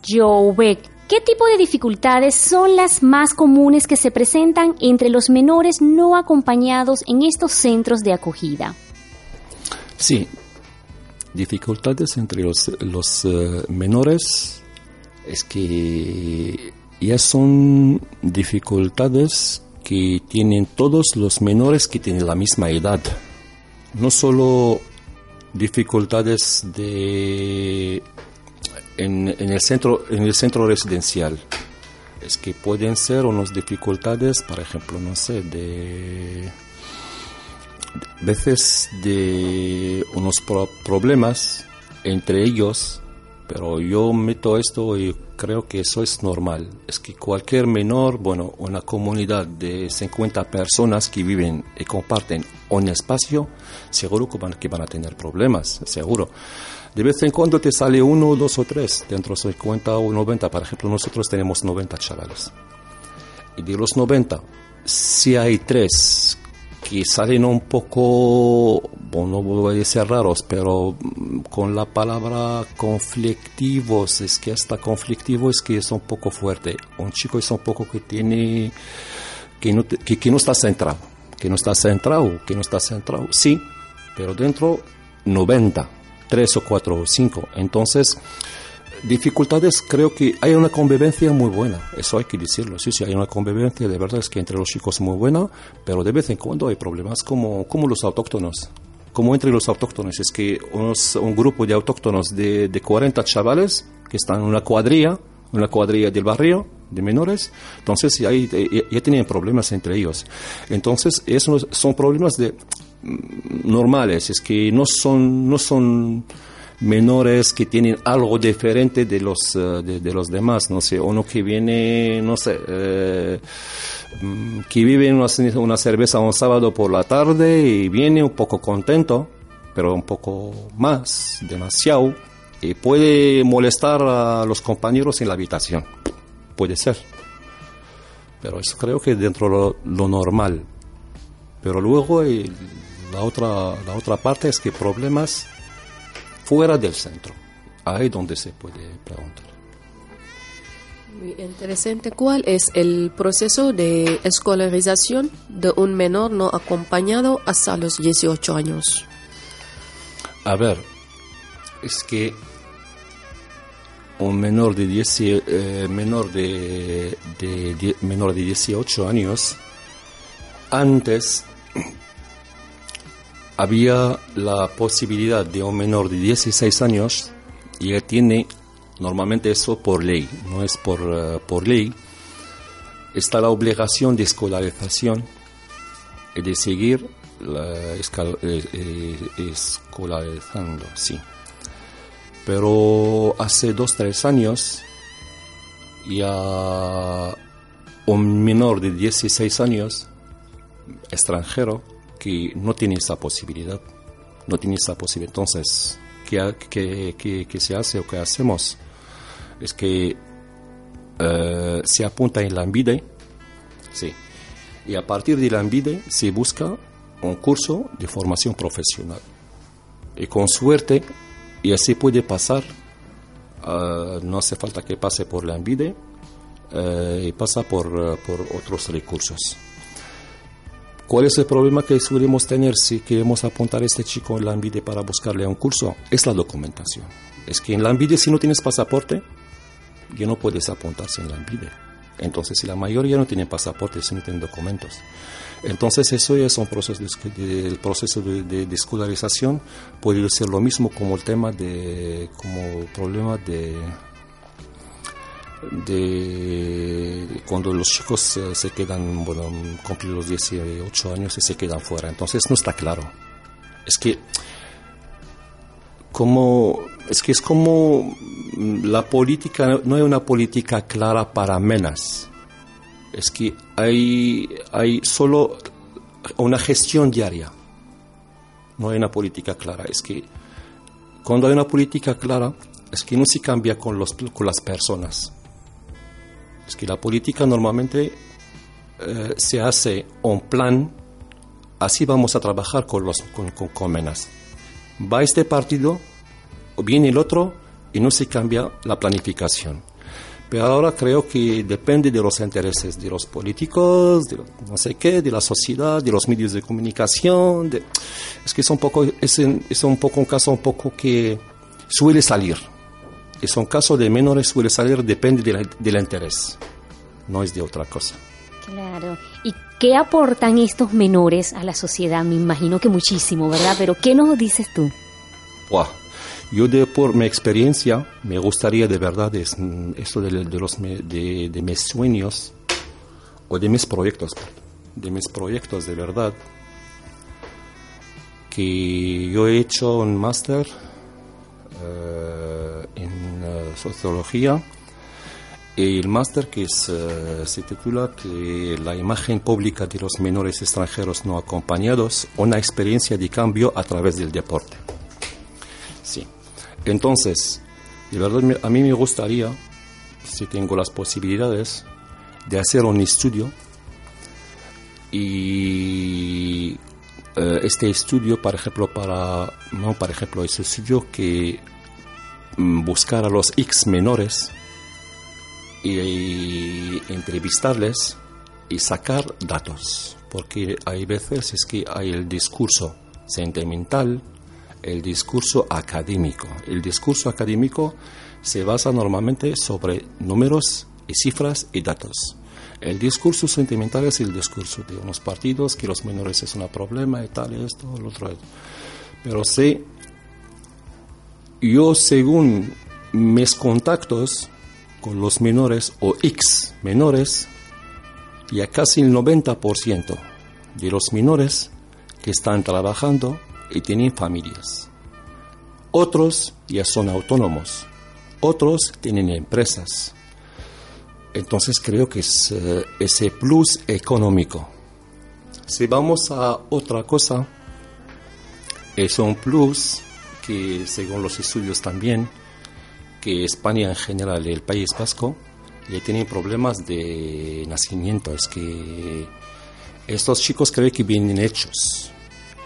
Joe Beck, ¿qué tipo de dificultades son las más comunes que se presentan entre los menores no acompañados en estos centros de acogida? Sí, dificultades entre los, eh, menores es que ya son dificultades que tienen todos los menores que tienen la misma edad. No solo dificultades de en, el centro en el centro residencial es que pueden ser unas dificultades por ejemplo no sé de veces de unos pro- problemas entre ellos, pero yo meto esto y creo que eso es normal. Es que cualquier menor, bueno, una comunidad de 50 personas que viven y comparten un espacio, seguro que van, que van a tener problemas, seguro. De vez en cuando te sale uno, dos o tres, dentro de 50 o 90. Por ejemplo, nosotros tenemos 90 chavales. Y de los 90, si hay tres que salen un poco, bueno, no voy a decir raros, pero mm, con la palabra conflictivos, es que hasta conflictivo es que es un poco fuerte. Un chico es un poco que tiene, que no, que no está centrado, que no está centrado, que no está centrado, sí, pero dentro 90, 3 o 4 o 5. Entonces, dificultades, creo que hay una convivencia muy buena, eso hay que decirlo, sí, sí, hay una convivencia de verdad es que entre los chicos muy buena, pero de vez en cuando hay problemas como, como los autóctonos, como entre los autóctonos, es que unos- un grupo de autóctonos de, de 40 chavales que están en una cuadrilla, una cuadrilla del barrio de menores, entonces ya, ya, ya tienen problemas entre ellos. Entonces, esos son problemas de normales, es que no son, no son menores que tienen algo diferente de los eh, de, los demás no sé uno que viene no sé eh, mm, que vive una, una cerveza un sábado por la tarde y viene un poco contento pero un poco más demasiado y puede molestar a los compañeros en la habitación. Puede ser. Pero eso creo que dentro de lo, normal. Pero luego la otra la otra parte es que problemas fuera del centro. Ahí donde se puede preguntar. Muy interesante. ¿Cuál es el proceso de escolarización de un menor no acompañado hasta los 18 años? A ver, es que un menor de, 10, eh, menor de, de- de- menor de 18 años, antes había la posibilidad de un menor de 16 años y él tiene normalmente eso por ley, no es por, eh, por ley, está la obligación de escolarización y de seguir la escal- eh, eh, escolarizando, sí. Pero hace dos, tres años ya un menor de 16 años extranjero que no tiene esa posibilidad. No tiene esa posibilidad. Entonces, ¿qué, qué- qué- se hace o qué hacemos? Es que eh, se apunta en la ANVIDE, sí. Y a partir de la ANVIDE se busca un curso de formación profesional. Y con suerte, y así puede pasar, ah, no hace falta que pase por la ANVIDE, eh, y pasa por, eh, por otros recursos. ¿Cuál es el problema que solemos tener si queremos apuntar a este chico en la ANVIDE para buscarle un curso? Es la documentación. Es que en la ANVIDE si no tienes pasaporte, ya no puedes apuntarse en la ANVIDE. Entonces, si la mayoría no tiene pasaporte, si no tienen documentos. Entonces, eso ya es un proceso de- el proceso de, de- de escolarización. Puede ser lo mismo como el tema de, como problema de, de cuando los chicos se quedan, bueno, cumplen los 18 años y se quedan fuera. Entonces, no está claro. Es que como es que es como la política no hay una política clara para menas es que hay hay solo una gestión diaria no hay una política clara. Es que cuando hay una política clara, es que no se cambia con, los, con las personas. Que la política normalmente eh, se hace un plan, así vamos a trabajar con los con, con. Va este partido, o viene el otro, y no se cambia la planificación. Pero ahora creo que depende de los intereses de los políticos, de no sé qué, de la sociedad, de los medios de comunicación. es que es un poco, es un poco un caso un poco que suele salir. Es un caso de menores suele salir, depende de la- del interés. No es de otra cosa. Claro. ¿Y qué aportan estos menores a la sociedad? Me imagino que muchísimo, ¿verdad? Pero ¿qué nos dices tú? Buah. Yo de por mi experiencia me gustaría de verdad es, esto de, de los de, de mis sueños o de mis proyectos, de mis proyectos de verdad que yo he hecho un máster en eh, sociología y el máster que eh, se titula que la imagen pública de los menores extranjeros no acompañados, una experiencia de cambio a través del deporte. Sí. Entonces, de verdad a mí me gustaría, si tengo las posibilidades, de hacer un estudio y eh, este estudio, por ejemplo, para, no, por ejemplo, ese estudio que mm, buscar a los X menores y entrevistarles y sacar datos, porque hay veces es que hay el discurso sentimental, el discurso académico. El discurso académico se basa normalmente sobre números y cifras y datos. El discurso sentimental es el discurso de unos partidos que los menores es un problema y tal, y esto, lo otro. Pero sí, yo según mis contactos con los menores o X menores, ya casi el 90% de los menores que están trabajando y tienen familias. Otros ya son autónomos, otros tienen empresas. Entonces creo que es eh, ese plus económico. Si vamos a otra cosa, es un plus que según los estudios también, que España en general el País Vasco ya tienen problemas de nacimiento. Es que estos chicos creo que vienen hechos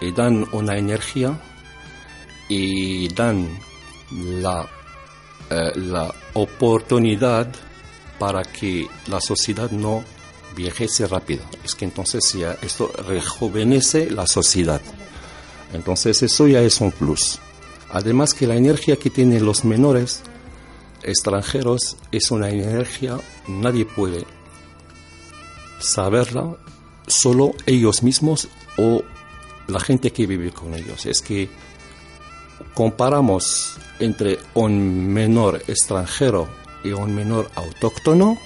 y dan una energía y dan la, eh, la oportunidad para que la sociedad no viajese rápido. Es que entonces ya esto rejuvenece la sociedad. Entonces eso ya es un plus. Además que la energía que tienen los menores extranjeros es una energía, nadie puede saberla, solo ellos mismos o la gente que vive con ellos. Es que comparamos entre un menor extranjero y un menor autóctono,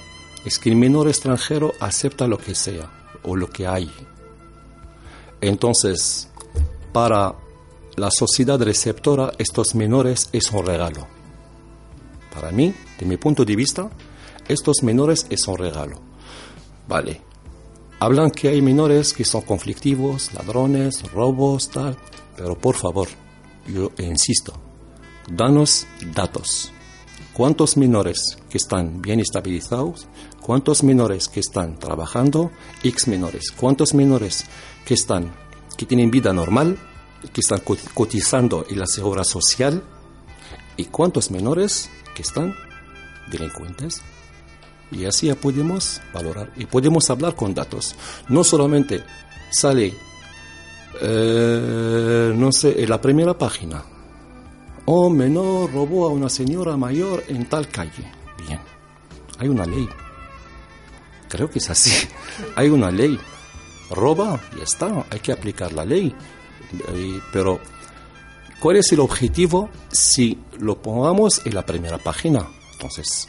es que el menor extranjero acepta lo que sea o lo que hay. Entonces, para la sociedad receptora, estos menores es un regalo. Para mí, de mi punto de vista, estos menores es un regalo. Vale. Hablan que hay menores que son conflictivos, ladrones, robos, tal. Pero por favor, yo insisto, danos datos. ¿Cuántos menores que están bien estabilizados? ¿Cuántos menores que están trabajando? X menores. ¿Cuántos menores que están, que tienen vida normal, que están cotizando en la seguridad social? ¿Y cuántos menores que están delincuentes? Y así ya podemos valorar y podemos hablar con datos. No solamente sale, eh, no sé, en la primera página. Un menor robó a una señora mayor en tal calle. Bien, hay una ley. Creo que es así. Hay una ley. Roba, ya está, hay que aplicar la ley. Eh, Pero, ¿cuál es el objetivo si lo pongamos en la primera página? Entonces,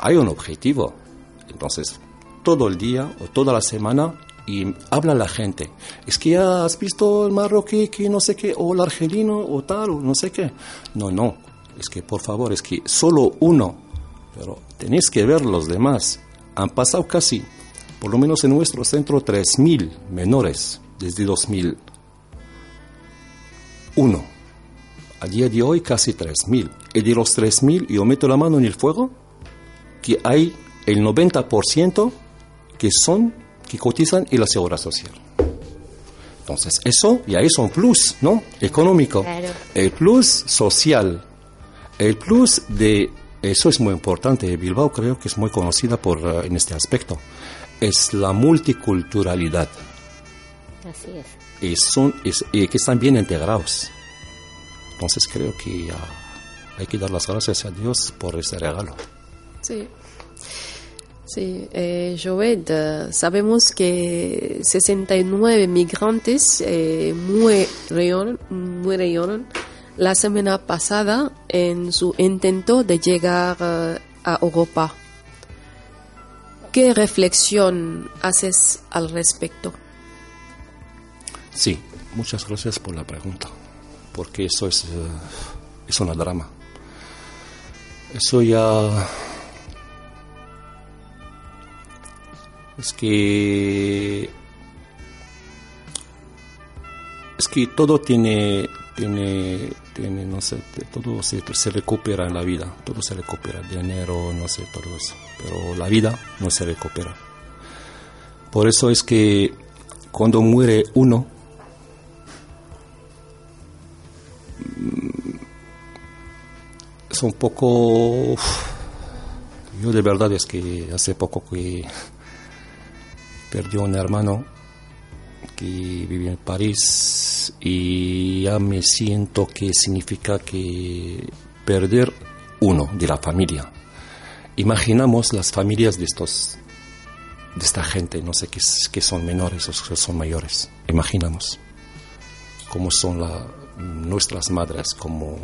hay un objetivo. Entonces, todo el día o toda la semana y habla la gente. Es que ya has visto el marroquí que no sé qué, o el argelino, o tal, o no sé qué. No, no. Es que por favor, es que solo uno. Pero tenéis que ver los demás. Han pasado casi, por lo menos en nuestro centro, 3.000 menores desde 2000. día de hoy casi 3.000. Y de los 3.000 yo meto la mano en el fuego que hay el 90% que son, que cotizan en la seguridad social. Entonces, eso ya es un plus, ¿no? Económico. El plus social. El plus de... Eso es muy importante. Bilbao creo que es muy conocida por, eh, en este aspecto. Es la multiculturalidad. Así es. Y, son, es- y que están bien integrados. Entonces creo que ya hay que dar las gracias a Dios por ese regalo. Sí. Sí, eh, Joed, eh, sabemos que 69 migrantes eh, murieron, murieron la semana pasada en su intento de llegar eh, a Europa. ¿Qué reflexión haces al respecto? Sí, muchas gracias por la pregunta, porque eso es, eh, es una drama. Eso ya... Es que... Es que todo tiene, tiene, tiene no sé, todo se, se recupera en la vida, todo se recupera, dinero, no sé, todo eso, pero la vida no se recupera. Por eso es que cuando muere uno, es un poco... Yo de verdad es que hace poco que perdí un hermano que vivía en París y ya me siento que significa que perder uno de la familia. Imaginamos las familias de estos de esta gente, no sé qué son menores o que son mayores. Imaginamos cómo son nuestras madres como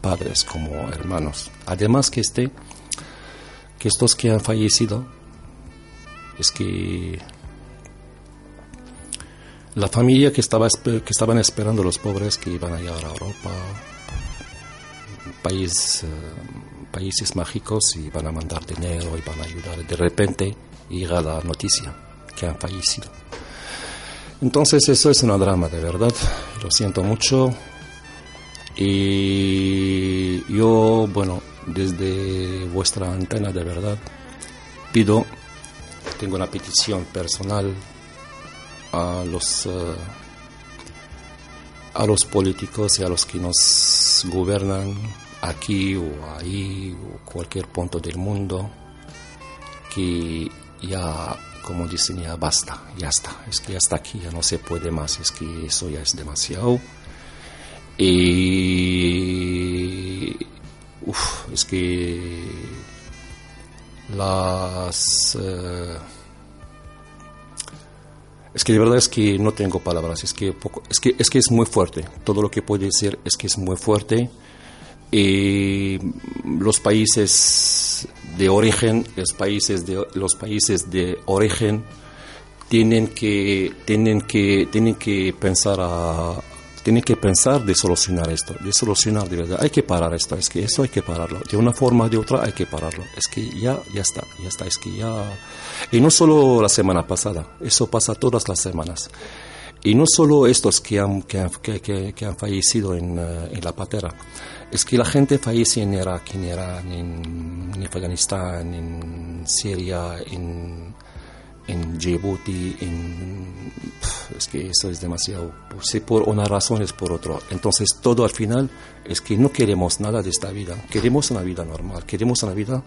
padres, como hermanos. Además que este que estos que han fallecido es que la familia que estaba que estaban esperando los pobres que iban a llegar a Europa. Eh, países mágicos y van a mandar dinero y van a ayudar. De repente llega la noticia que han fallecido. Entonces eso es una drama de verdad. Lo siento mucho. Y yo bueno desde vuestra antena de verdad pido tengo una petición personal a los eh, a los políticos y a los que nos gobiernan aquí o ahí o cualquier punto del mundo que ya como dicen ya basta ya está. Es que ya está aquí ya no se puede más es que eso ya es demasiado. Y uf, es que las eh, es que de verdad es que no tengo palabras, es que, es que es que es muy fuerte. Todo lo que puedo decir es que es muy fuerte. Y los países de origen, los países de los países de origen tienen que tienen que tienen que pensar a tienen que pensar de solucionar esto, de solucionar de verdad. Hay que parar esto, es que eso hay que pararlo. De una forma o de otra hay que pararlo. Es que ya, ya está, ya está, es que ya... Y no solo la semana pasada, eso pasa todas las semanas. Y no solo estos que han, que han, que, que- que han fallecido en, eh, en la patera, es que la gente fallece en Irak, en Irán, en, en Afganistán, en Siria, en, en Djibouti, en, es que eso es demasiado. Si por una razón es por otra. Entonces todo al final es que no queremos nada de esta vida. Queremos una vida normal. Queremos una vida...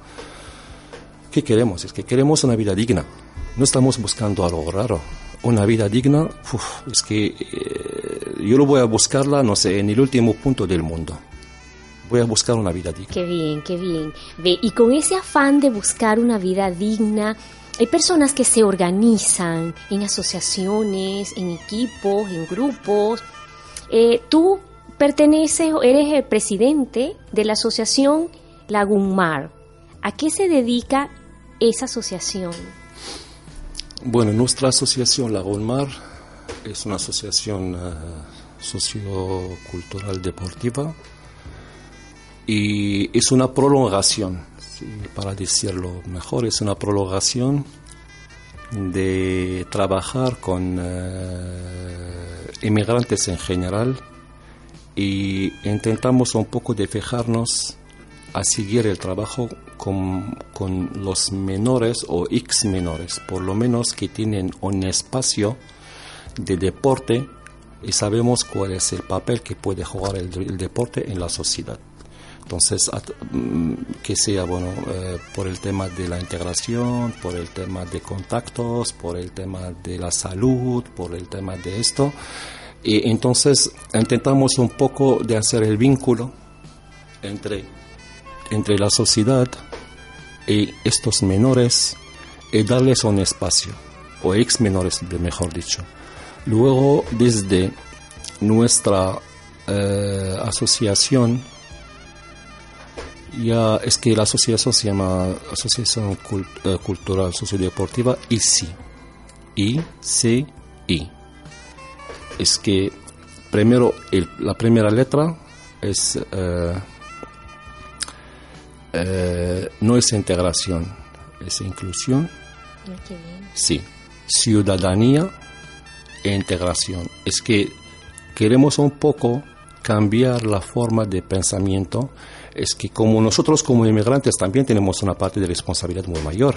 ¿Qué queremos? Es que queremos una vida digna. No estamos buscando algo raro. Una vida digna, uf, es que eh, yo lo voy a buscarla, no sé, en el último punto del mundo. Voy a buscar una vida digna. Qué bien, qué bien. Ve, y con ese afán de buscar una vida digna, hay personas que se organizan en asociaciones, en equipos, en grupos. Eh, tú perteneces, o eres el presidente de la asociación Lagunmar. ¿A qué se dedica esa asociación? Bueno, nuestra asociación Lagunmar es una asociación eh, sociocultural deportiva y es una prolongación, para decirlo mejor, es una prolongación de trabajar con eh, inmigrantes en general y intentamos un poco de fijarnos a seguir el trabajo con, los menores o ex menores, por lo menos que tienen un espacio de deporte y sabemos cuál es el papel que puede jugar el deporte en la sociedad. Entonces, mm, que sea bueno eh, por el tema de la integración, por el tema de contactos, por el tema de la salud, por el tema de esto. Y entonces intentamos un poco de hacer el vínculo entre, entre la sociedad y estos menores y darles un espacio, o ex menores, mejor dicho. Luego, desde nuestra eh, asociación, ya es que la asociación se llama Asociación Cul- eh, Cultural Sociodeportiva ICI. I-C-I. Es que primero el- la primera letra es eh, eh, no es integración, es inclusión. Sí, ciudadanía e integración. Es que queremos un poco cambiar la forma de pensamiento. Es que como nosotros como inmigrantes también tenemos una parte de responsabilidad muy mayor.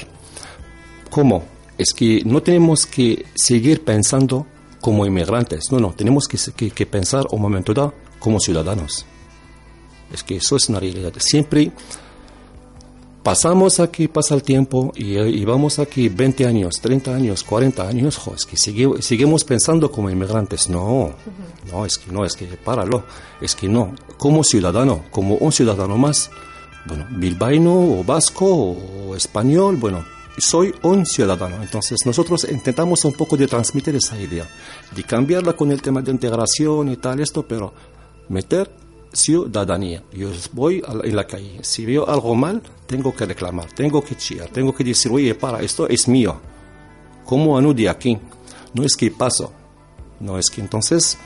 ¿Cómo? Es que no tenemos que seguir pensando como inmigrantes. No, no, tenemos que, que- que pensar un momento dado como ciudadanos. Es que eso es una realidad. Siempre pasamos aquí, pasa el tiempo y, y vamos aquí 20 años, 30 años, 40 años, jo, es que seguimos pensando como inmigrantes. No, no, es que no, es que páralo, es que no. Como ciudadano, como un ciudadano más, bueno, bilbaíno o vasco o español, bueno, soy un ciudadano. Entonces nosotros intentamos un poco de transmitir esa idea, de cambiarla con el tema de integración y tal, esto, pero meter ciudadanía. Yo voy a la- en la calle, si veo algo mal, tengo que reclamar, tengo que chillar, tengo que decir, oye, para, esto es mío. ¿Cómo anude aquí? No es que paso, no es que entonces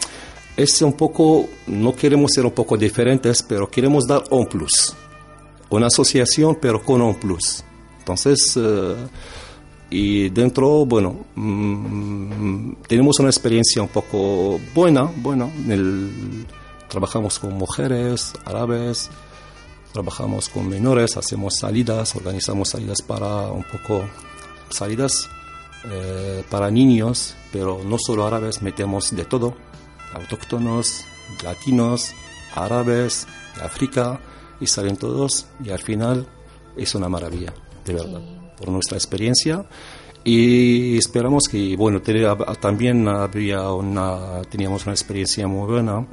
es un poco, no queremos ser un poco diferentes, pero queremos dar un plus. Una asociación, pero con un plus. Entonces, eh, y dentro, bueno, mm, tenemos una experiencia un poco buena, bueno, en el- trabajamos con mujeres, árabes, trabajamos con menores, hacemos salidas, organizamos salidas para un poco, salidas eh, para niños, pero no solo árabes, metemos de todo, autóctonos, latinos, árabes, de África, y salen todos, y al final es una maravilla, de verdad, por nuestra experiencia. Y esperamos que, bueno, también había una, teníamos una experiencia muy buena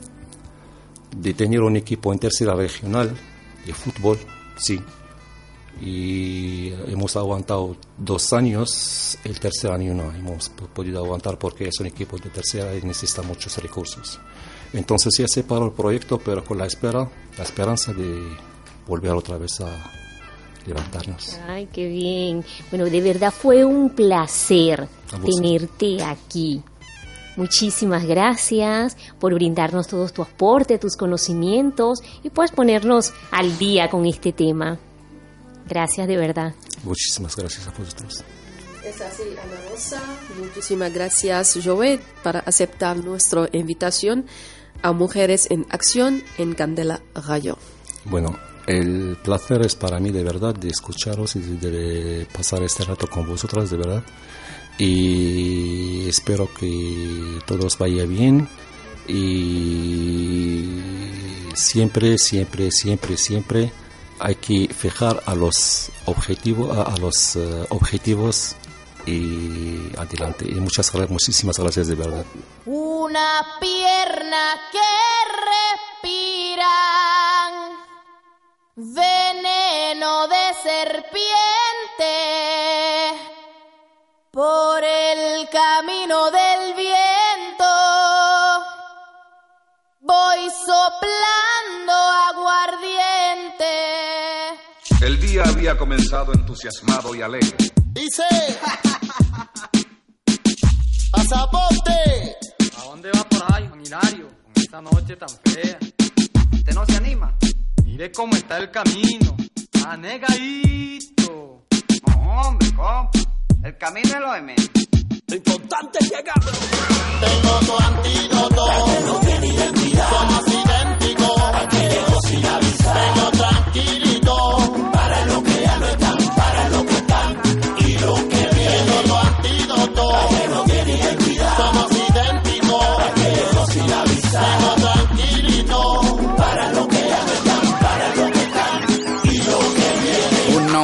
de tener un equipo en tercera regional de fútbol, sí. Y hemos aguantado dos años, el tercer año no hemos podido aguantar porque es un equipo de tercera y necesita muchos recursos. Entonces ya se paró el proyecto, pero con la espera, la esperanza de volver otra vez a levantarnos. Ay, qué bien. Bueno, de verdad fue un placer tenerte aquí. Muchísimas gracias por brindarnos todo tu aporte, tus conocimientos y pues ponernos al día con este tema. Gracias de verdad. Muchísimas gracias a vosotros. Es así, Ana Rosa. Muchísimas gracias, Joet, para aceptar nuestra invitación a Mujeres en Acción en Candela Rayo. Bueno, el placer es para mí de verdad de escucharos y de, de pasar este rato con vosotras, de verdad. Y espero que todo os vaya bien. Y siempre, siempre, siempre, siempre hay que fijar a los objetivos, a los eh, objetivos y adelante. Y muchas gracias, muchísimas gracias de verdad. Una pierna que respira veneno de serpiente por el camino del viento. Voy soplando aguardiente. El día había comenzado entusiasmado y alegre. Dice. ¡Pasaporte! ¿A dónde va por ahí, Juan Hilario? Con esta noche tan fea. ¿Usted no se anima? Mire cómo está el camino. Anegadito. No, hombre, compa. El camino es lo de menos. Lo importante es llegar. Tengo tu antídoto. Como accidente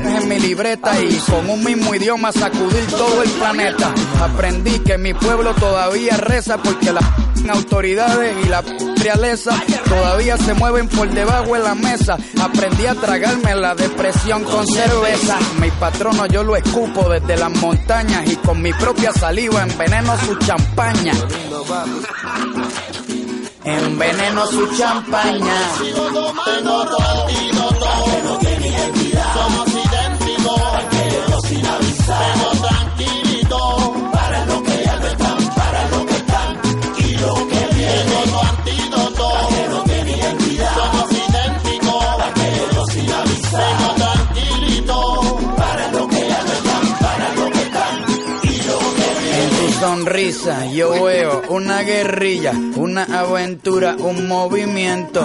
en mi libreta y con un mismo idioma sacudir todo el planeta. Aprendí que mi pueblo todavía reza porque las autoridades y la realeza todavía se mueven por debajo de la mesa. Aprendí a tragarme la depresión con cerveza. Mi patrono yo lo escupo desde las montañas y con mi propia saliva enveneno su champaña. Enveneno su champaña. Sonrisa yo veo una guerrilla, una aventura, un movimiento.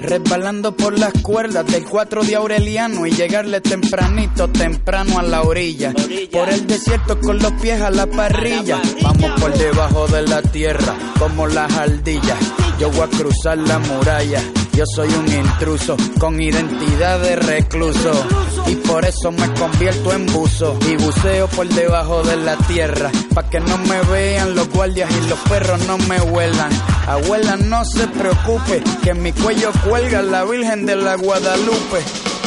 resbalando por las cuerdas del 4 de Aureliano y llegarle tempranito, temprano a la orilla. Por el desierto con los pies a la parrilla. Vamos por debajo de la tierra como las ardillas. Yo voy a cruzar la muralla. Yo soy un intruso con identidad de recluso. Y por eso me convierto en buzo. Y buceo por debajo de la tierra. Pa' que no me vean los guardias y los perros no me huelan. Abuela, no se preocupe, que en mi cuello cuelga la Virgen de la Guadalupe.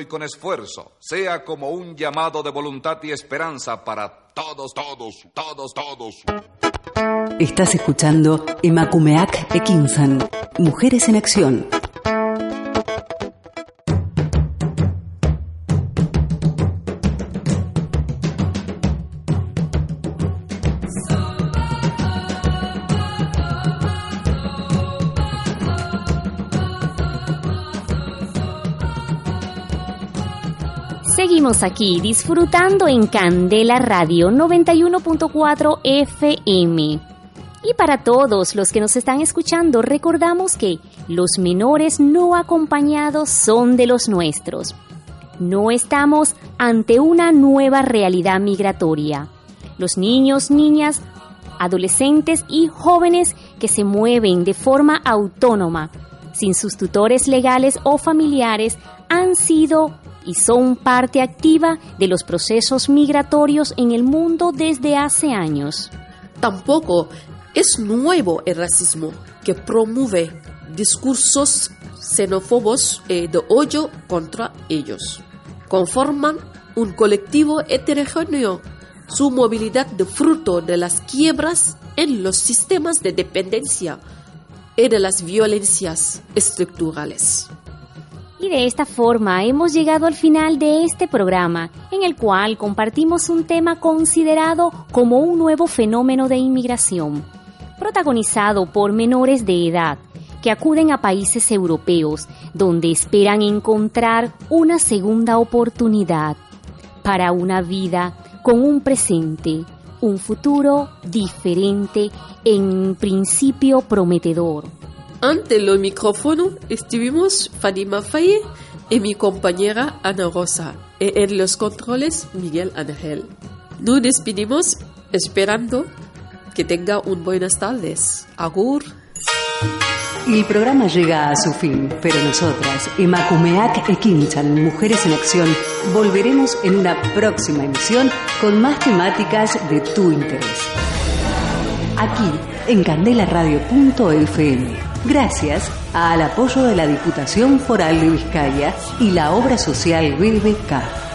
Y con esfuerzo, sea como un llamado de voluntad y esperanza para todos, todos, todos, todos. Estás escuchando Emakumeak Ekinsan, Mujeres en Acción. Seguimos aquí disfrutando en Candela Radio 91.4 FM. Y para todos los que nos están escuchando, recordamos que los menores no acompañados son de los nuestros. No estamos ante una nueva realidad migratoria. Los niños, niñas, adolescentes y jóvenes que se mueven de forma autónoma, sin sus tutores legales o familiares, han sido y son parte activa de los procesos migratorios en el mundo desde hace años. Tampoco es nuevo el racismo que promueve discursos xenófobos eh, de odio contra ellos. Conforman un colectivo heterogéneo. Su movilidad de fruto de las quiebras en los sistemas de dependencia y de las violencias estructurales. Y de esta forma hemos llegado al final de este programa, en el cual compartimos un tema considerado como un nuevo fenómeno de inmigración, protagonizado por menores de edad que acuden a países europeos donde esperan encontrar una segunda oportunidad para una vida con un presente, un futuro diferente, en principio prometedor. Ante los micrófonos estuvimos Fadima Faye y mi compañera Ana Rosa, y en los controles Miguel Ángel. Nos despedimos esperando que tenga un buenas tardes. Agur. El programa llega a su fin, pero nosotras, Emakumeak Ekinchan, Mujeres en Acción, volveremos en una próxima emisión con más temáticas de tu interés. Aquí, en candelaradio.fm. Gracias al apoyo de la Diputación Foral de Vizcaya y la obra social BBK.